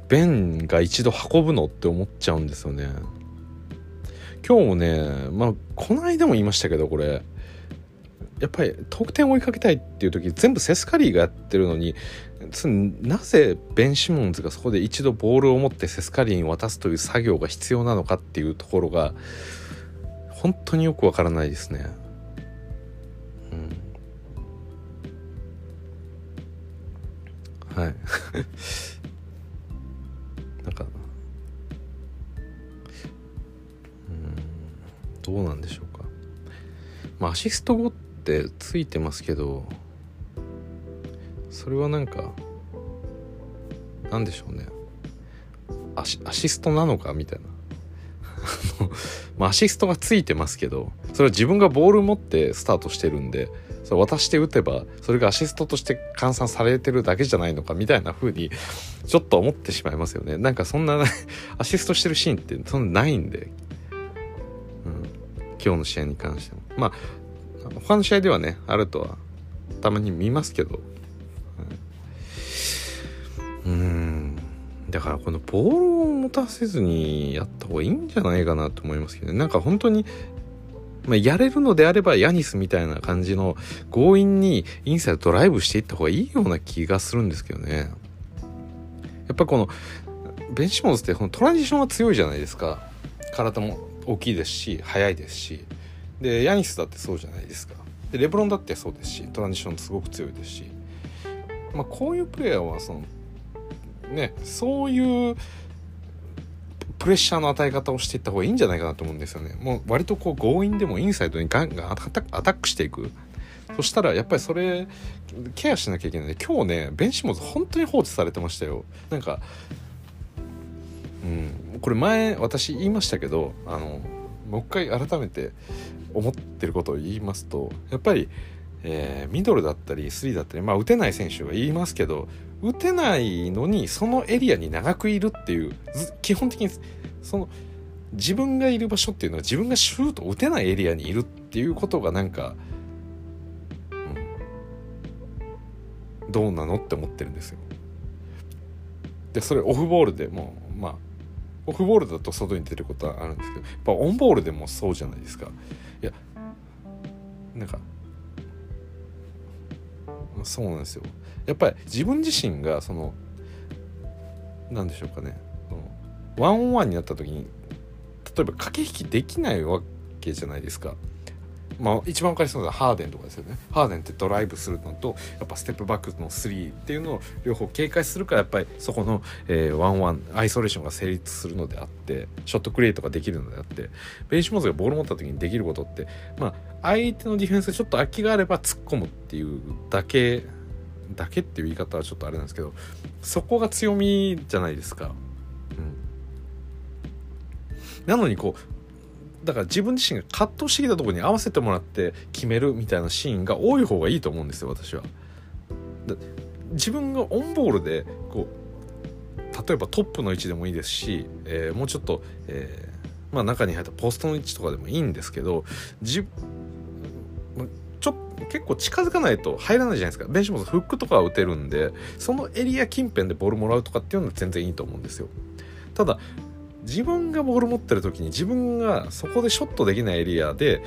ベンが一度運ぶのって思っちゃうんですよね。今日もねまあこの間も言いましたけどこれ。やっぱり得点を追いかけたいっていう時全部セスカリーがやってるのになぜベン・シモンズがそこで一度ボールを持ってセスカリーに渡すという作業が必要なのかっていうところが本当によくわからないですね。うん。はい。なんかうんどうなんでしょうか。まあアシスト後ってついてますけどそれはなんかなんでしょうね。アシアシストなのかみたいな。まあアシストがついてますけどそれは自分がボール持ってスタートしてるんでそれ渡して打てばそれがアシストとして換算されてるだけじゃないのかみたいな風にちょっと思ってしまいますよね。なんかそんな アシストしてるシーンってそんなないんで、うん、今日の試合に関しても。まあ他の試合ではねあるとはたまに見ますけど、うん、だからこのボールを持たせずにやった方がいいんじゃないかなと思いますけどね。なんか本当にまあ、やれるのであればヤニスみたいな感じの強引にインサイドドライブしていった方がいいような気がするんですけどね。やっぱこのベンシモンズってこのトランジションが強いじゃないですか。体も大きいですし速いですし。でヤニスだってそうじゃないですか。でレブロンだってそうですしトランジションすごく強いですし、まあ、こういうプレイヤーはそのねそういうプレッシャーの与え方をしていった方がいいんじゃないかなと思うんですよね。もう割とこう強引でもインサイドにガンガンアタックしていく。そしたらやっぱりそれケアしなきゃいけないで今日ねベンシモズ本当に放置されてましたよ。なんかうんこれ前私言いましたけどあのもう一回改めて思ってることを言いますとやっぱり、えー、ミドルだったりスリーだったりまあ打てない選手は言いますけど打てないのにそのエリアに長くいるっていう基本的にその自分がいる場所っていうのは自分がシュート打てないエリアにいるっていうことがなんか、うん、どうなのって思ってるんですよ。でそれオフボールでもまあオフボールだと外に出ることはあるんですけどやっぱオンボールでもそうじゃないですか。いやなんかそうなんですよ。やっぱり自分自身がその何でしょうかねワンオンワンになった時に例えば駆け引きできないわけじゃないですか。まあ、一番分かりそうなのはハーデンとかですよねハーデンってドライブするのとやっぱステップバックの3っていうのを両方警戒するからやっぱりそこの、えー、ワンワンアイソレーションが成立するのであってショットクリエイトができるのであってベンシモーズがボール持った時にできることってまあ相手のディフェンスちょっと空きがあれば突っ込むっていうだけだけっていう言い方はちょっとあれなんですけどそこが強みじゃないですか。うん、なのにこうだから自分自身が葛藤してきたとこに合わせてもらって決めるみたいなシーンが多い方がいいと思うんですよ私は。自分がオンボールでこう例えばトップの位置でもいいですし、えー、もうちょっと、えー、まあ、中に入ったポストの位置とかでもいいんですけど自結構近づかないと入らないじゃないですか。ベンチもフックとかは打てるんでそのエリア近辺でボールもらうとかっていうのは全然いいと思うんですよ。ただ自分がボール持ってる時に自分がそこでショットできないエリアで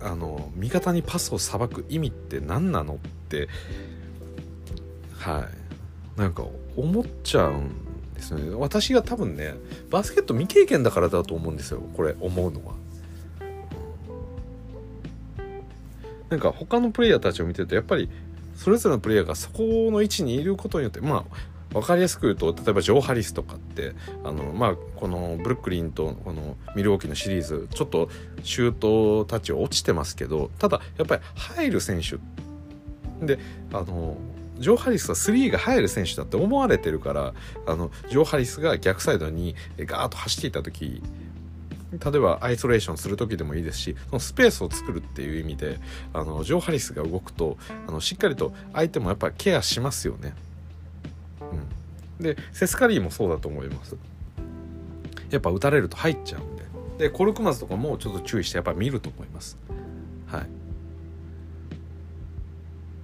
あの味方にパスをさばく意味って何なのってはい。なんか思っちゃうんですよね。私が多分ねバスケット未経験だからだと思うんですよ。これ思うのは。なんか他のプレイヤーたちを見てるとやっぱりそれぞれのプレイヤーがそこの位置にいることによってまあ分かりやすく言うと例えばジョー・ハリスとかってあの、まあ、このブルックリンとこのミルウォーキーのシリーズちょっとシュートたち落ちてますけどただやっぱり入る選手であのジョー・ハリスは3が入る選手だって思われてるからあのジョー・ハリスが逆サイドにガーッと走っていた時例えばアイソレーションする時でもいいですしそのスペースを作るっていう意味であのジョー・ハリスが動くとあのしっかりと相手もやっぱケアしますよね。うん、でセスカリーもそうだと思います。やっぱ打たれると入っちゃうんで。でコルクマズとかもちょっと注意してやっぱ見ると思います。はい。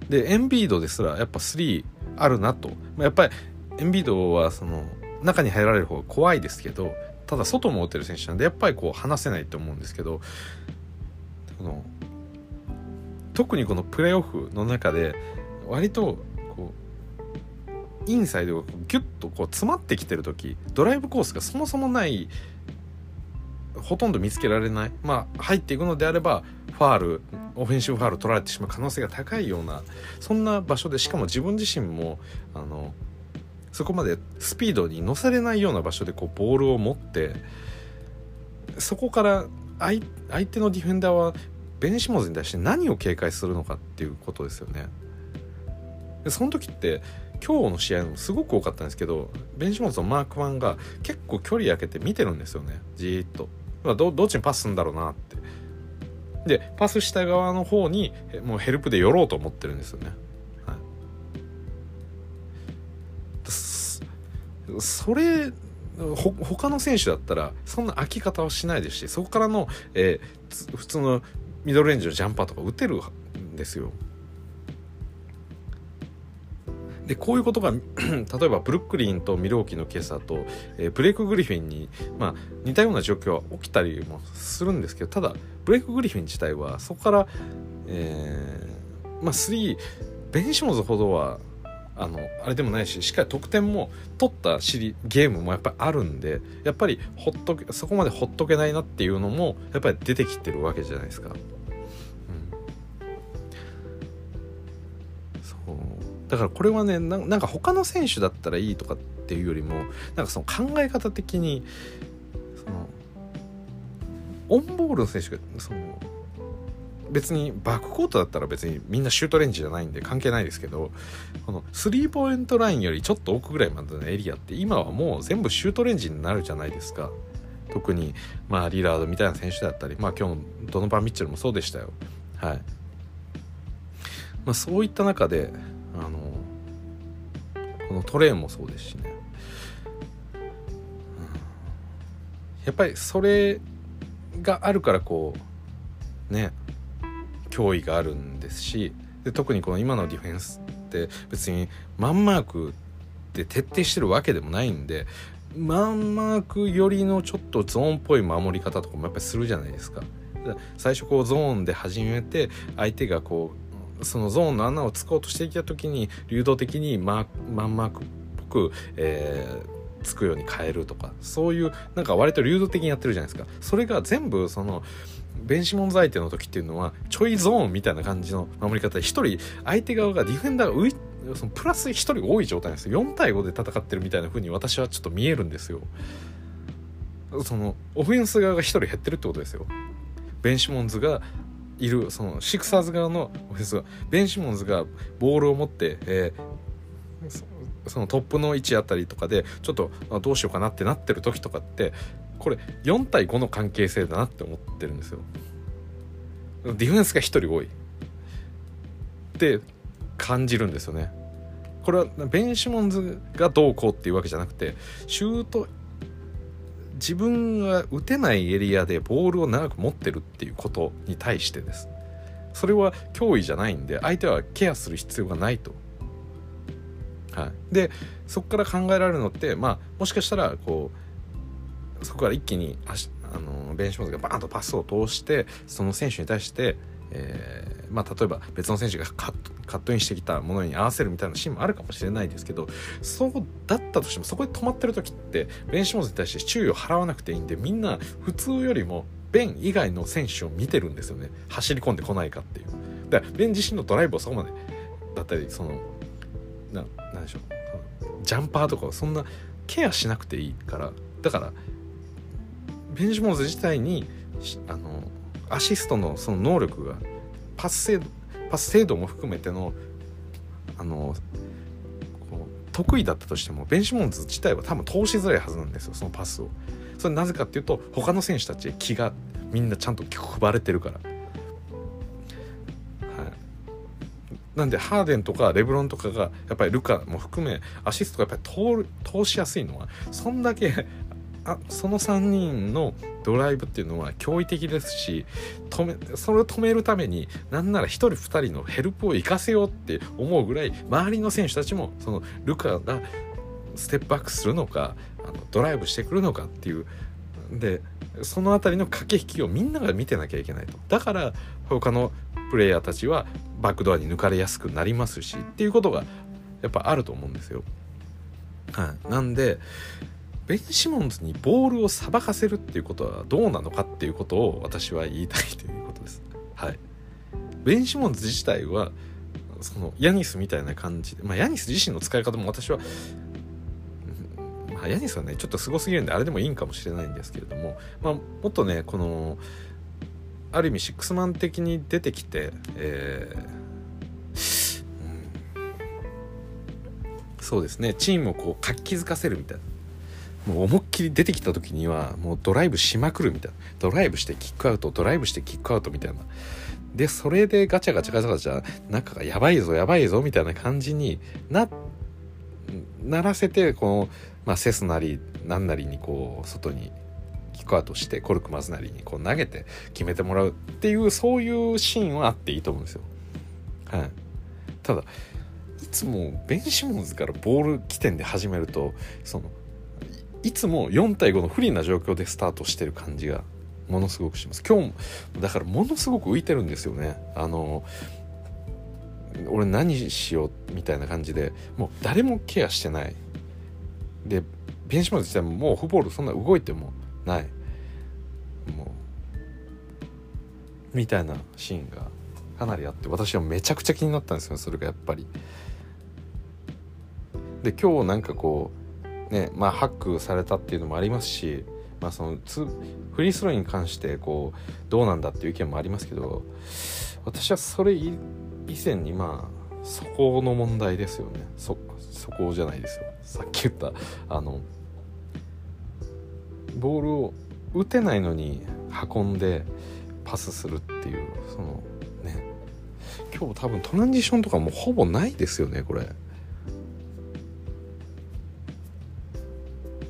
でエンビードですらやっぱ3あるなと、まあ、やっぱりエンビードはその中に入られる方が怖いですけどただ外も打てる選手なんでやっぱりこう離せないと思うんですけどこの特にこのプレーオフの中で割とこうインサイドがギュッとこう詰まってきてる時ドライブコースがそもそもないほとんど見つけられないまあ入っていくのであればファールオフェンシブファール取られてしまう可能性が高いようなそんな場所でしかも自分自身もあのそこまでスピードに乗せれないような場所でこうボールを持ってそこから相手のディフェンダーはベン・シモンズに対して何を警戒するのかっていうことですよね。でその時って今日の試合もすごく多かったんですけどベン・シモンズのマークマンが結構距離空けて見てるんですよねじーっと。どどっちにパスするんだろうなって。でパスした側の方にもうヘルプで寄ろうと思ってるんですよね。それほ他の選手だったらそんな空き方はしないですしそこからの、えー、普通のミドルレンジのジャンパーとか打てるんですよ。でこういうことが 例えばブルックリンとミルウォーキの今朝と、えー、ブレイク・グリフィンに、まあ、似たような状況は起きたりもするんですけどただブレイク・グリフィン自体はそこから、えー、まあ3ベンシモズほどはあのあれでもないししっかり得点も取ったシリゲームもやっぱりあるんでやっぱりほっとけそこまでほっとけないなっていうのもやっぱり出てきてるわけじゃないですか。うん、そうだからこれはねなんか他の選手だったらいいとかっていうよりもなんかその考え方的にそのオンボールの選手がその別にバックコートだったら別にみんなシュートレンジじゃないんで関係ないですけどこのスリーポイントラインよりちょっと奥ぐらいまでのエリアって今はもう全部シュートレンジになるじゃないですか。特にまあリラードみたいな選手だったりまあ今日のドノバン・ミッチェルもそうでしたよ。はい、まあ、そういった中であのこのトレーンもそうですしね、やっぱりそれがあるからこうね脅威があるんですしで特にこの今のディフェンスって別にマンマークで徹底してるわけでもないんでマンマーク寄りのちょっとゾーンっぽい守り方とかもやっぱりするじゃないですか。最初こうゾーンで始めて相手がこうそのゾーンの穴を突こうとしてきた時に流動的にママンマークっぽく、えー、つくように変えるとかそういうなんか割と流動的にやってるじゃないですかそれが全部そのベンシモンズ相手の時っていうのはちょいゾーンみたいな感じの守り方。で1人相手側がディフェンダーが浮いそのプラス1人多い状態なんですよ。4対5で戦ってるみたいな風に私はちょっと見えるんですよ。そのオフェンス側が1人減ってるってことですよ。ベンシモンズがいるそのシクサーズ側のオフェンスがベンシモンズがボールを持って、えー、そのトップの位置あたりとかでちょっとどうしようかなってなってる時とかってこれ4対5の関係性だなって思ってるんですよ。ディフェンスが1人多いって感じるんですよね。これはベン・シモンズがどうこうっていうわけじゃなくてシュート自分が打てないエリアでボールを長く持ってるっていうことに対してです。それは脅威じゃないんで相手はケアする必要がないと。はい、でそこから考えられるのってまあもしかしたらこうそこから一気にあのベンシモンズがバーンとパスを通してその選手に対して、えーまあ、例えば別の選手がカットカットインしてきたものに合わせるみたいなシーンもあるかもしれないですけどそうだったとしてもそこで止まってる時ってベンシモンズに対して注意を払わなくていいんでみんな普通よりもベン以外の選手を見てるんですよね。走り込んでこないかっていう。だからベン自身のドライブをそこまでだったりそのななんでしょうジャンパーとかはそんなケアしなくていいからだからベンジモーズ自体にあのアシストのその能力がパス精度パス精度も含めてのあの得意だったとしてもベンシモンズ自体は多分通しづらいはずなんですよそのパスを。それなぜかっていうと他の選手たち気がみんなちゃんと配れてるから。なんでハーデンとかレブロンとかがやっぱりルカも含めアシストがやっぱり通しやすいのはそんだけあその3人のドライブっていうのは驚異的ですし止めそれを止めるためになんなら1人2人のヘルプを生かせようって思うぐらい周りの選手たちもそのルカがステップバックするのかあのドライブしてくるのかっていうでその辺りの駆け引きをみんなが見てなきゃいけないと。だから他のプレイヤーたちはバックドアに抜かれやすくなりますしっていうことがやっぱあると思うんですよ。はい、なんでベン・シモンズにボールをさばかせるっていうことはどうなのかっていうことを私は言いたいということです。はい。ベン・シモンズ自体はそのヤニスみたいな感じで、まあ、ヤニス自身の使い方も私はヤニスはねちょっとすごすぎるんであれでもいいんかもしれないんですけれども、まあ、もっとねこのある意味シックスマン的に出てきて、えー、そうですね。チームをこう活気づかせるみたいな。もう思いっきり出てきた時にはもうドライブしまくるみたいな。ドライブしてキックアウトドライブしてキックアウトみたいな。でそれでガチャガチャガチャガチャ中がやばいぞやばいぞみたいな感じになならせてこの、まあ、セスなり何なりにこう外にックアウトしてコルクマズなりにこう投げて決めてもらうっていうそういうシーンはあっていいと思うんですよ。はい、ただいつもベン・シモンズからボール起点で始めるとそのいつも4対5の不利な状況でスタートしてる感じがものすごくします。今日もだからものすごく浮いてるんですよね。あの俺何しようみたいな感じでもう誰もケアしてない。でベンチマーク自体ももうオフボールそんな動いてもない。もうみたいなシーンがかなりあって私はめちゃくちゃ気になったんですよそれがやっぱり。で今日なんかこうねまあハックされたっていうのもありますしまあそのフリースローに関してこうどうなんだっていう意見もありますけど私はそれ以前にまあそこの問題ですよね。そそこじゃないですよ。さっき言ったあのボールを打てないのに運んでパスするっていうそのね。今日多分トランジションとかもほぼないですよねこれ。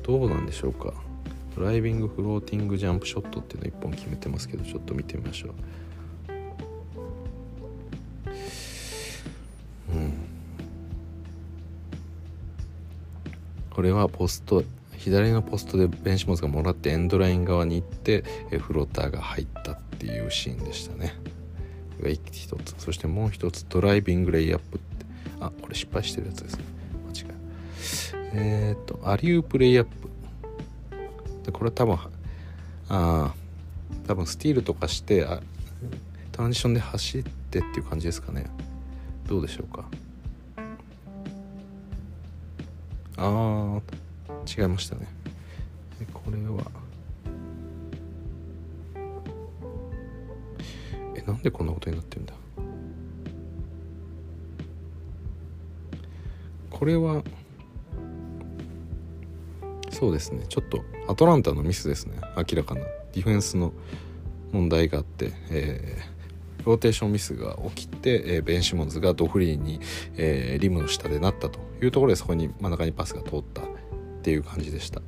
どうなんでしょうか。ドライビングフローティングジャンプショットっていうの1本決めてますけどちょっと見てみましょう。うん。これはポスト左のポストでベンシモンズがもらってエンドライン側に行ってえフローターが入ったっていうシーンでしたね。が一つ。そしてもう一つドライビングレイアップって。あこれ失敗してるやつですね。間違い。えっ、ー、とアリウープレイアップ。でこれ多分あ多分スティールとかしてあトランジションで走ってっていう感じですかね。どうでしょうか。あー違いましたね。これは。えなんでこんなことになってるんだ？これはそうですね。ちょっとアトランタのミスですね。明らかな。ディフェンスの問題があって、えー、ローテーションミスが起きて、えー、ベン・シモンズがドフリーに、えー、リムの下でなったというところでそこに真ん中にパスが通った。っていう感じでした。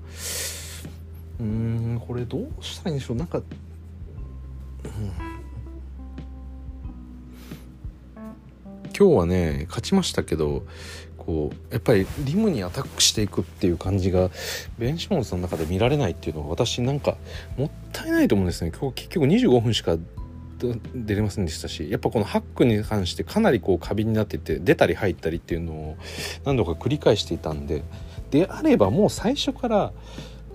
うんこれどうしたらいいんでしょう。なんか、うん、今日はね勝ちましたけどこうやっぱりリムにアタックしていくっていう感じがベンシモンズの中で見られないっていうのは私なんかもったいないと思うんですね。今日結局25分しか出れませんでしたしやっぱこのハックに関してかなりこう過敏になってて出たり入ったりっていうのを何度か繰り返していたんでであればもう最初から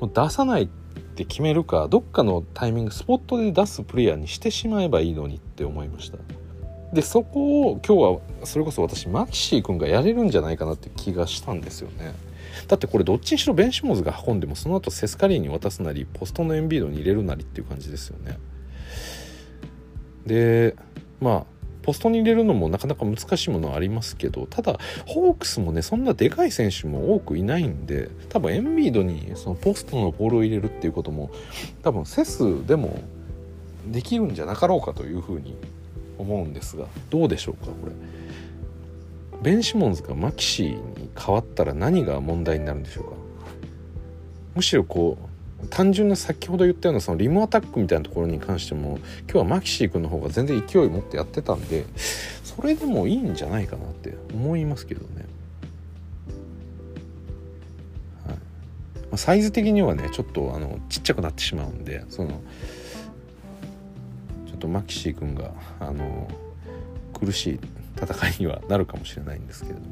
出さないって決めるかどっかのタイミングスポットで出すプレイヤーにしてしまえばいいのにって思いました。でそこを今日はそれこそ私マキシー君がやれるんじゃないかなって気がしたんですよねだってこれどっちにしろベンシモズが運んでもその後セスカリーに渡すなりポストのエンビードに入れるなりっていう感じですよねでまあポストに入れるのもなかなか難しいものはありますけどただホークスもねそんなでかい選手も多くいないんで多分エンビードにそのポストのボールを入れるっていうことも多分セスでもできるんじゃなかろうかというふうに思うんですが。どうでしょうかこれ。ベン・シモンズがマキシーに変わったら何が問題になるんでしょうか。むしろこう単純な先ほど言ったようなそのリムアタックみたいなところに関しても今日はマキシー君の方が全然勢い持ってやってたんでそれでもいいんじゃないかなって思いますけどね、はい。まあ、サイズ的にはねちょっとあのちっちゃくなってしまうんでそのちょっとマキシー君があの苦しい戦いにはなるかもしれないんですけれども、う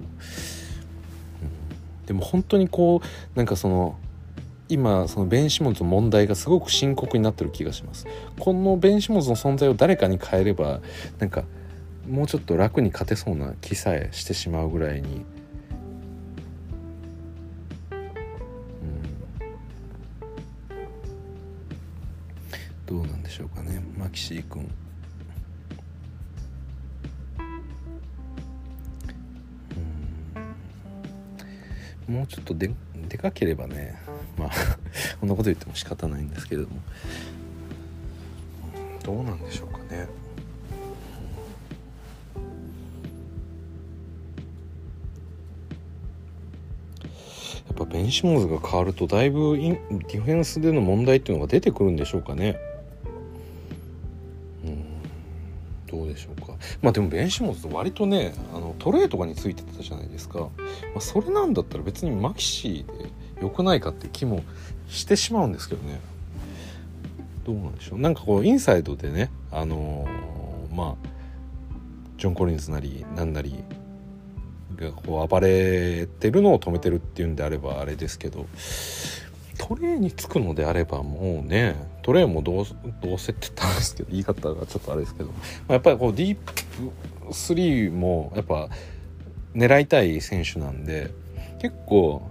ん、でも本当にこうなんかその今その弁子物の問題がすごく深刻になってる気がします。この弁子物の存在を誰かに変えればなんかもうちょっと楽に勝てそうな気さえしてしまうぐらいに、うん、どうなんでしょうかねマキシー君。もうちょっとででかければねまあ こんなこと言っても仕方ないんですけれどもどうなんでしょうかね。やっぱベンシモンズが変わるとだいぶインディフェンスでの問題っていうのが出てくるんでしょうかね。うんどうでしょうかまあでもベンシモンズ割とねあのトレーとかについてたじゃないですか、まあ、それなんだったら別にマキシーで良くないかって気もしてしまうんですけどね。どうなんでしょう。なんかこうインサイドでねあのー、まあジョン・コリンズなりなんなりがこう暴れてるのを止めてるっていうんであればあれですけどトレーにつくのであればもうねトレーもどうどうせって言ったんですけど言い方がちょっとあれですけど、まあ、やっぱりこうディープ3もやっぱ狙いたい選手なんで結構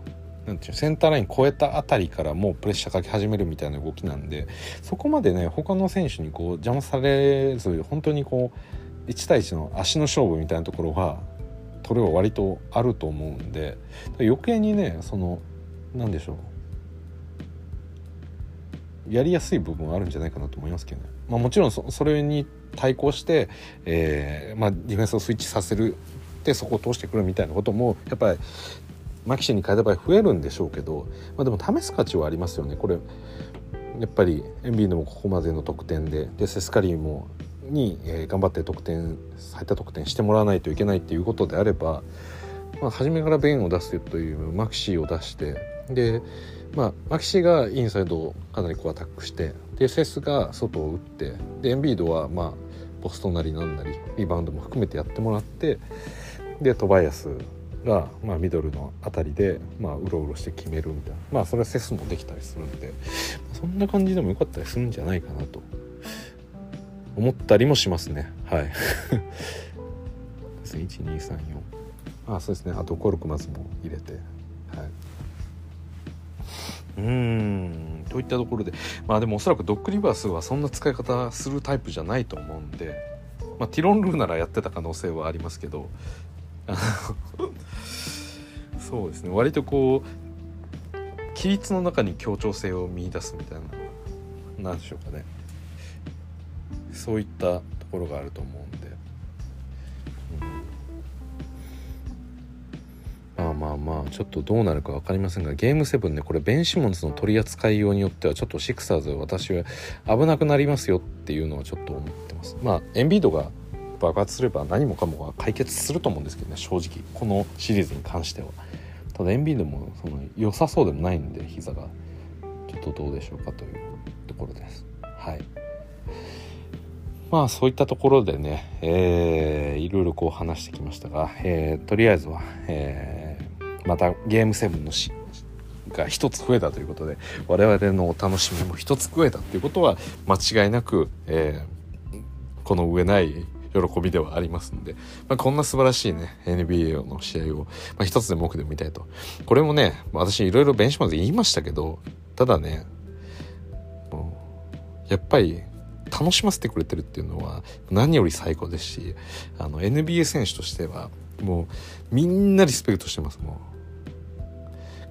なんていうセンターライン超えたあたりからもうプレッシャーかけ始めるみたいな動きなんでそこまでね他の選手にこう邪魔されず本当にこう1対1の足の勝負みたいなところはトレは割とあると思うんで余計にねその何でしょうやりやすい部分はあるんじゃないかなと思いますけどね。まあ、もちろんそれに対抗して、えーまあ、ディフェンスをスイッチさせるでそこを通してくるみたいなこともやっぱりマキシに変えた場合増えるんでしょうけど、まあ、でも試す価値はありますよね。これやっぱりエンビードもここまでの得点ででセスカリーもに、えー、頑張って得点最多得点してもらわないといけないっていうことであれば、まあ、初めからベンを出すというマキシーを出してでまあ、マキシがインサイドをかなりこうアタックしてでセスが外を打ってでエンビードはまあポストなりなんなりリバウンドも含めてやってもらってでトバイアスが、まあ、ミドルの辺りで、まあ、うろうろして決めるみたいな。まあそれはセスもできたりするんで。そんな感じでもよかったりするんじゃないかなと。思ったりもしますね。はい。1234あそうですね。あとコルクマズも入れて。はい。うん。といったところで。まあでもおそらくドッグリバースはそんな使い方するタイプじゃないと思うんで、まあ、ティロンルーならやってた可能性はありますけど。そうですね。割とこう規律の中に協調性を見いだすみたいな何でしょうかね。そういったところがあると思うんで。うん。まあまあまあちょっとどうなるか分かりませんがゲーム7ねこれベンシモンズの取り扱いようによってはちょっとシクサーズ私は危なくなりますよっていうのはちょっと思ってます。まあエンビードが爆発すれば何もかもが解決すると思うんですけどね正直。このシリーズに関しては。ただエンビードもその良さそうでもないんで膝が。ちょっとどうでしょうかというところです。はい。まあそういったところでね、えー、いろいろこう話してきましたが、えー、とりあえずは、えー、またゲーム7のしが一つ増えたということで我々のお楽しみも一つ増えたっていうことは間違いなく、えー、この上ない喜びではありますんで、まあ、こんな素晴らしいね NBA の試合を、まあ、一つでも多くでも見たいと。これもね私いろいろベンチマークで言いましたけどただねやっぱり楽しませてくれてるっていうのは何より最高ですしあの NBA 選手としてはもうみんなリスペクトしてますもう。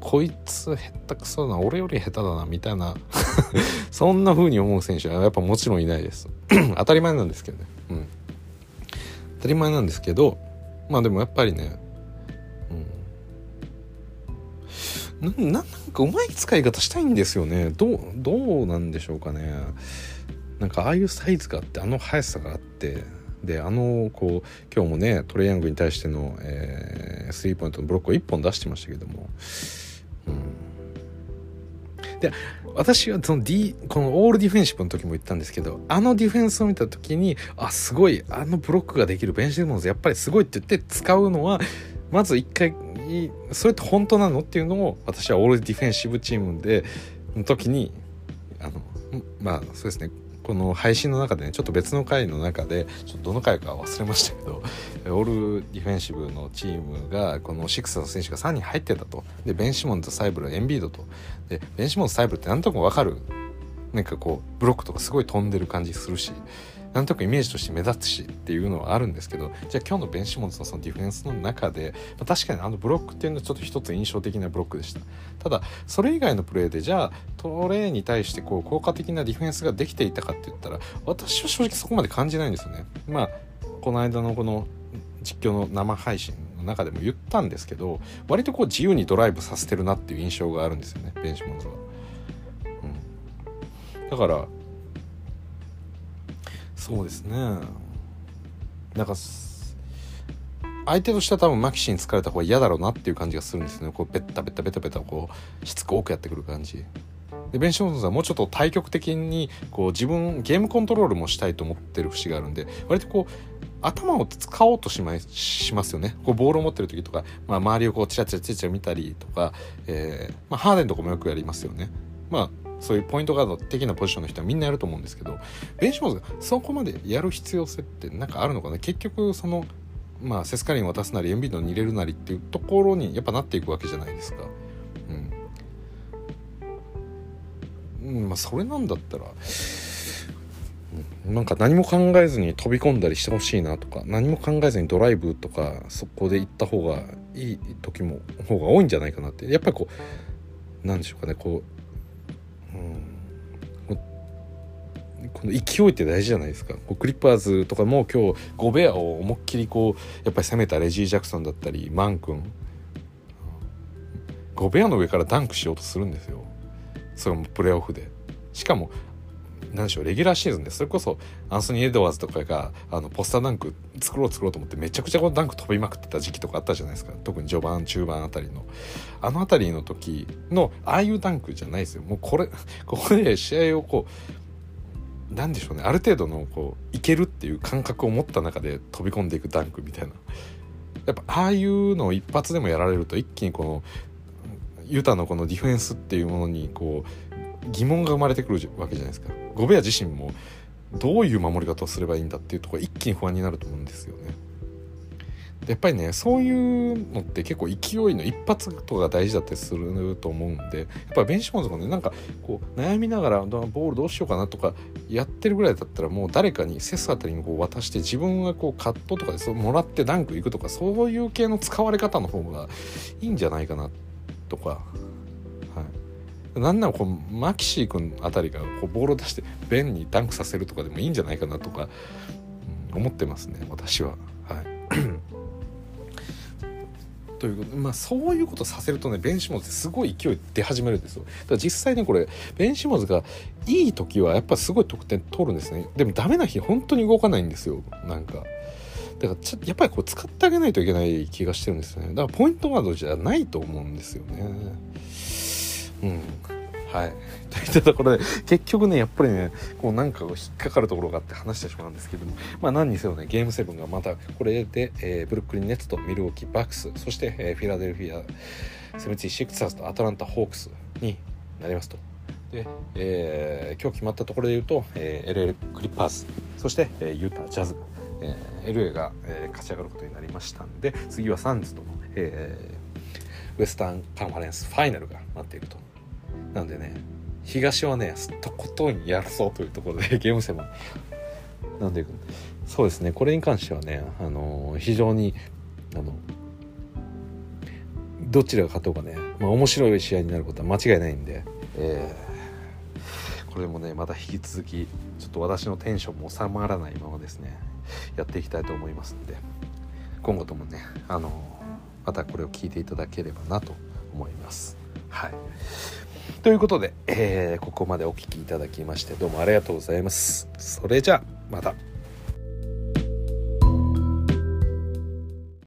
こいつ下手くそだな俺より下手だなみたいな そんな風に思う選手はやっぱもちろんいないです。当たり前なんですけどね。当たり前なんですけどまあでもやっぱりねうん。ななんかうまい使い方したいんですよね。どうどうなんでしょうかね。なんかああいうサイズがあってあの速さがあってであのこう今日もねトレイヤングに対しての、えー、スリーポイントのブロックを1本出してましたけども、うん、で私はその、D、このオールディフェンシブの時も言ったんですけどあのディフェンスを見た時にあすごいあのブロックができるベンシモンズやっぱりすごいって言って使うのはまず一回それって本当なのっていうのを私はオールディフェンシブチームでの時にあのまあそうですねこの配信の中でねちょっと別の回の中でちょっとどの回か忘れましたけどオールディフェンシブのチームがこのシックスの選手が3人入ってたと。でベンシモンとサイブルエンビードと。でベンシモンとサイブルって何となく分かる。なんかこうブロックとかすごい飛んでる感じするし。なんとなくイメージとして目立つしっていうのはあるんですけど。じゃあ今日のベンシモンズのそのディフェンスの中で、まあ、確かにあのブロックっていうのはちょっと一つ印象的なブロックでした。ただそれ以外のプレーでじゃあトレーに対してこう効果的なディフェンスができていたかって言ったら私は正直そこまで感じないんですよね。まあこの間のこの実況の生配信の中でも言ったんですけど割とこう自由にドライブさせてるなっていう印象があるんですよねベンシモンズは、うん、だからそうですね。なんか相手としては多分マキシに疲れた方が嫌だろうなっていう感じがするんですよね。こうベッタベタベタベタこうしつこくやってくる感じ。でベンシモンズはもうちょっと対極的にこう自分ゲームコントロールもしたいと思ってる節があるんで割とこう頭を使おうとしましますよね。こうボールを持ってる時とか、まあ、周りをこうチラチラチラチラ見たりとか、えーまあ、ハーデンとかもよくやりますよね。まあそういうポイントガード的なポジションの人はみんなやると思うんですけどベンシモンズがそこまでやる必要性って何かあるのかな？結局そのまあセスカリン渡すなりエンビードに入れるなりっていうところにやっぱなっていくわけじゃないですか。うん、うん、まあそれなんだったらなんか何も考えずに飛び込んだりしてほしいなとか何も考えずにドライブとかそこで行った方がいい時も方が多いんじゃないかなって。やっぱりこうなんでしょうかねこうこの勢いって大事じゃないですか。こうクリッパーズとかも今日ゴベアを思いっきりこうやっぱり攻めたレジー・ジャクソンだったりマン君。ゴベアの上からダンクしようとするんですよ。それもプレーオフで。しかも何でしょうレギュラーシーズンでそれこそアンソニー・エドワーズとかがあのポスターダンク作ろう作ろうと思ってめちゃくちゃこのダンク飛びまくってた時期とかあったじゃないですか。特に序盤中盤あたりの。あのあたりの時のああいうダンクじゃないですよ。もうこれ ここで試合をこうなんでしょうね。ある程度のこういけるっていう感覚を持った中で飛び込んでいくダンクみたいな。やっぱああいうのを一発でもやられると一気にこのユタのこのディフェンスっていうものにこう疑問が生まれてくるわけじゃないですか。ゴベア自身もどういう守り方をすればいいんだっていうところ一気に不安になると思うんですよね。やっぱりねそういうのって結構勢いの一発とかが大事だったりすると思うんでやっぱりベンチモンとかねなんかこう悩みながらボールどうしようかなとかやってるぐらいだったらもう誰かにセスあたりにこう渡して自分がこうカットとかでそもらってダンク行くとかそういう系の使われ方の方がいいんじゃないかなとかなんならこうマキシー君あたりがこうボールを出してベンにダンクさせるとかでもいいんじゃないかなとか、うん、思ってますね私は。はい。ということまあそういうことさせるとねベンシモズすごい勢い出始めるんですよ。だから実際ねこれベンシモズがいい時はやっぱすごい得点取るんですね。でもダメな日本当に動かないんですよ。なんか。だからちやっぱりこう使ってあげないといけない気がしてるんですね。だからポイントガードじゃないと思うんですよね。うん。はい。といったところで結局ねやっぱりねこうなんか引っかかるところがあって話してしまうんですけどもまあ何にせよねゲームセブンがまたこれで、えー、ブルックリン・ネッツとミルウォーキー・バックスそして、えー、フィラデルフィアセブンティシクサーズとアトランタ・ホークスになりますと。で、えー、今日決まったところで言うと、えー、LL クリッパーズそして、えー、ユータ・ジャズ、えー、LA が、えー、勝ち上がることになりましたんで次はサンズとの、えー、ウエスタンカンファレンスファイナルが待っていると。なんでね東はねとことんやるそうというところで ゲームセブン。なんでそうですねこれに関してはねあの非常にあのどちらが勝とうかね、まあ、面白い試合になることは間違いないんで、えー、これもねまた引き続きちょっと私のテンションも収まらないままですねやっていきたいと思いますんで。今後ともねあのまたこれを聞いていただければなと思います。はい。ということで、えー、ここまでお聴きいただきましてどうもありがとうございます。それじゃあまた。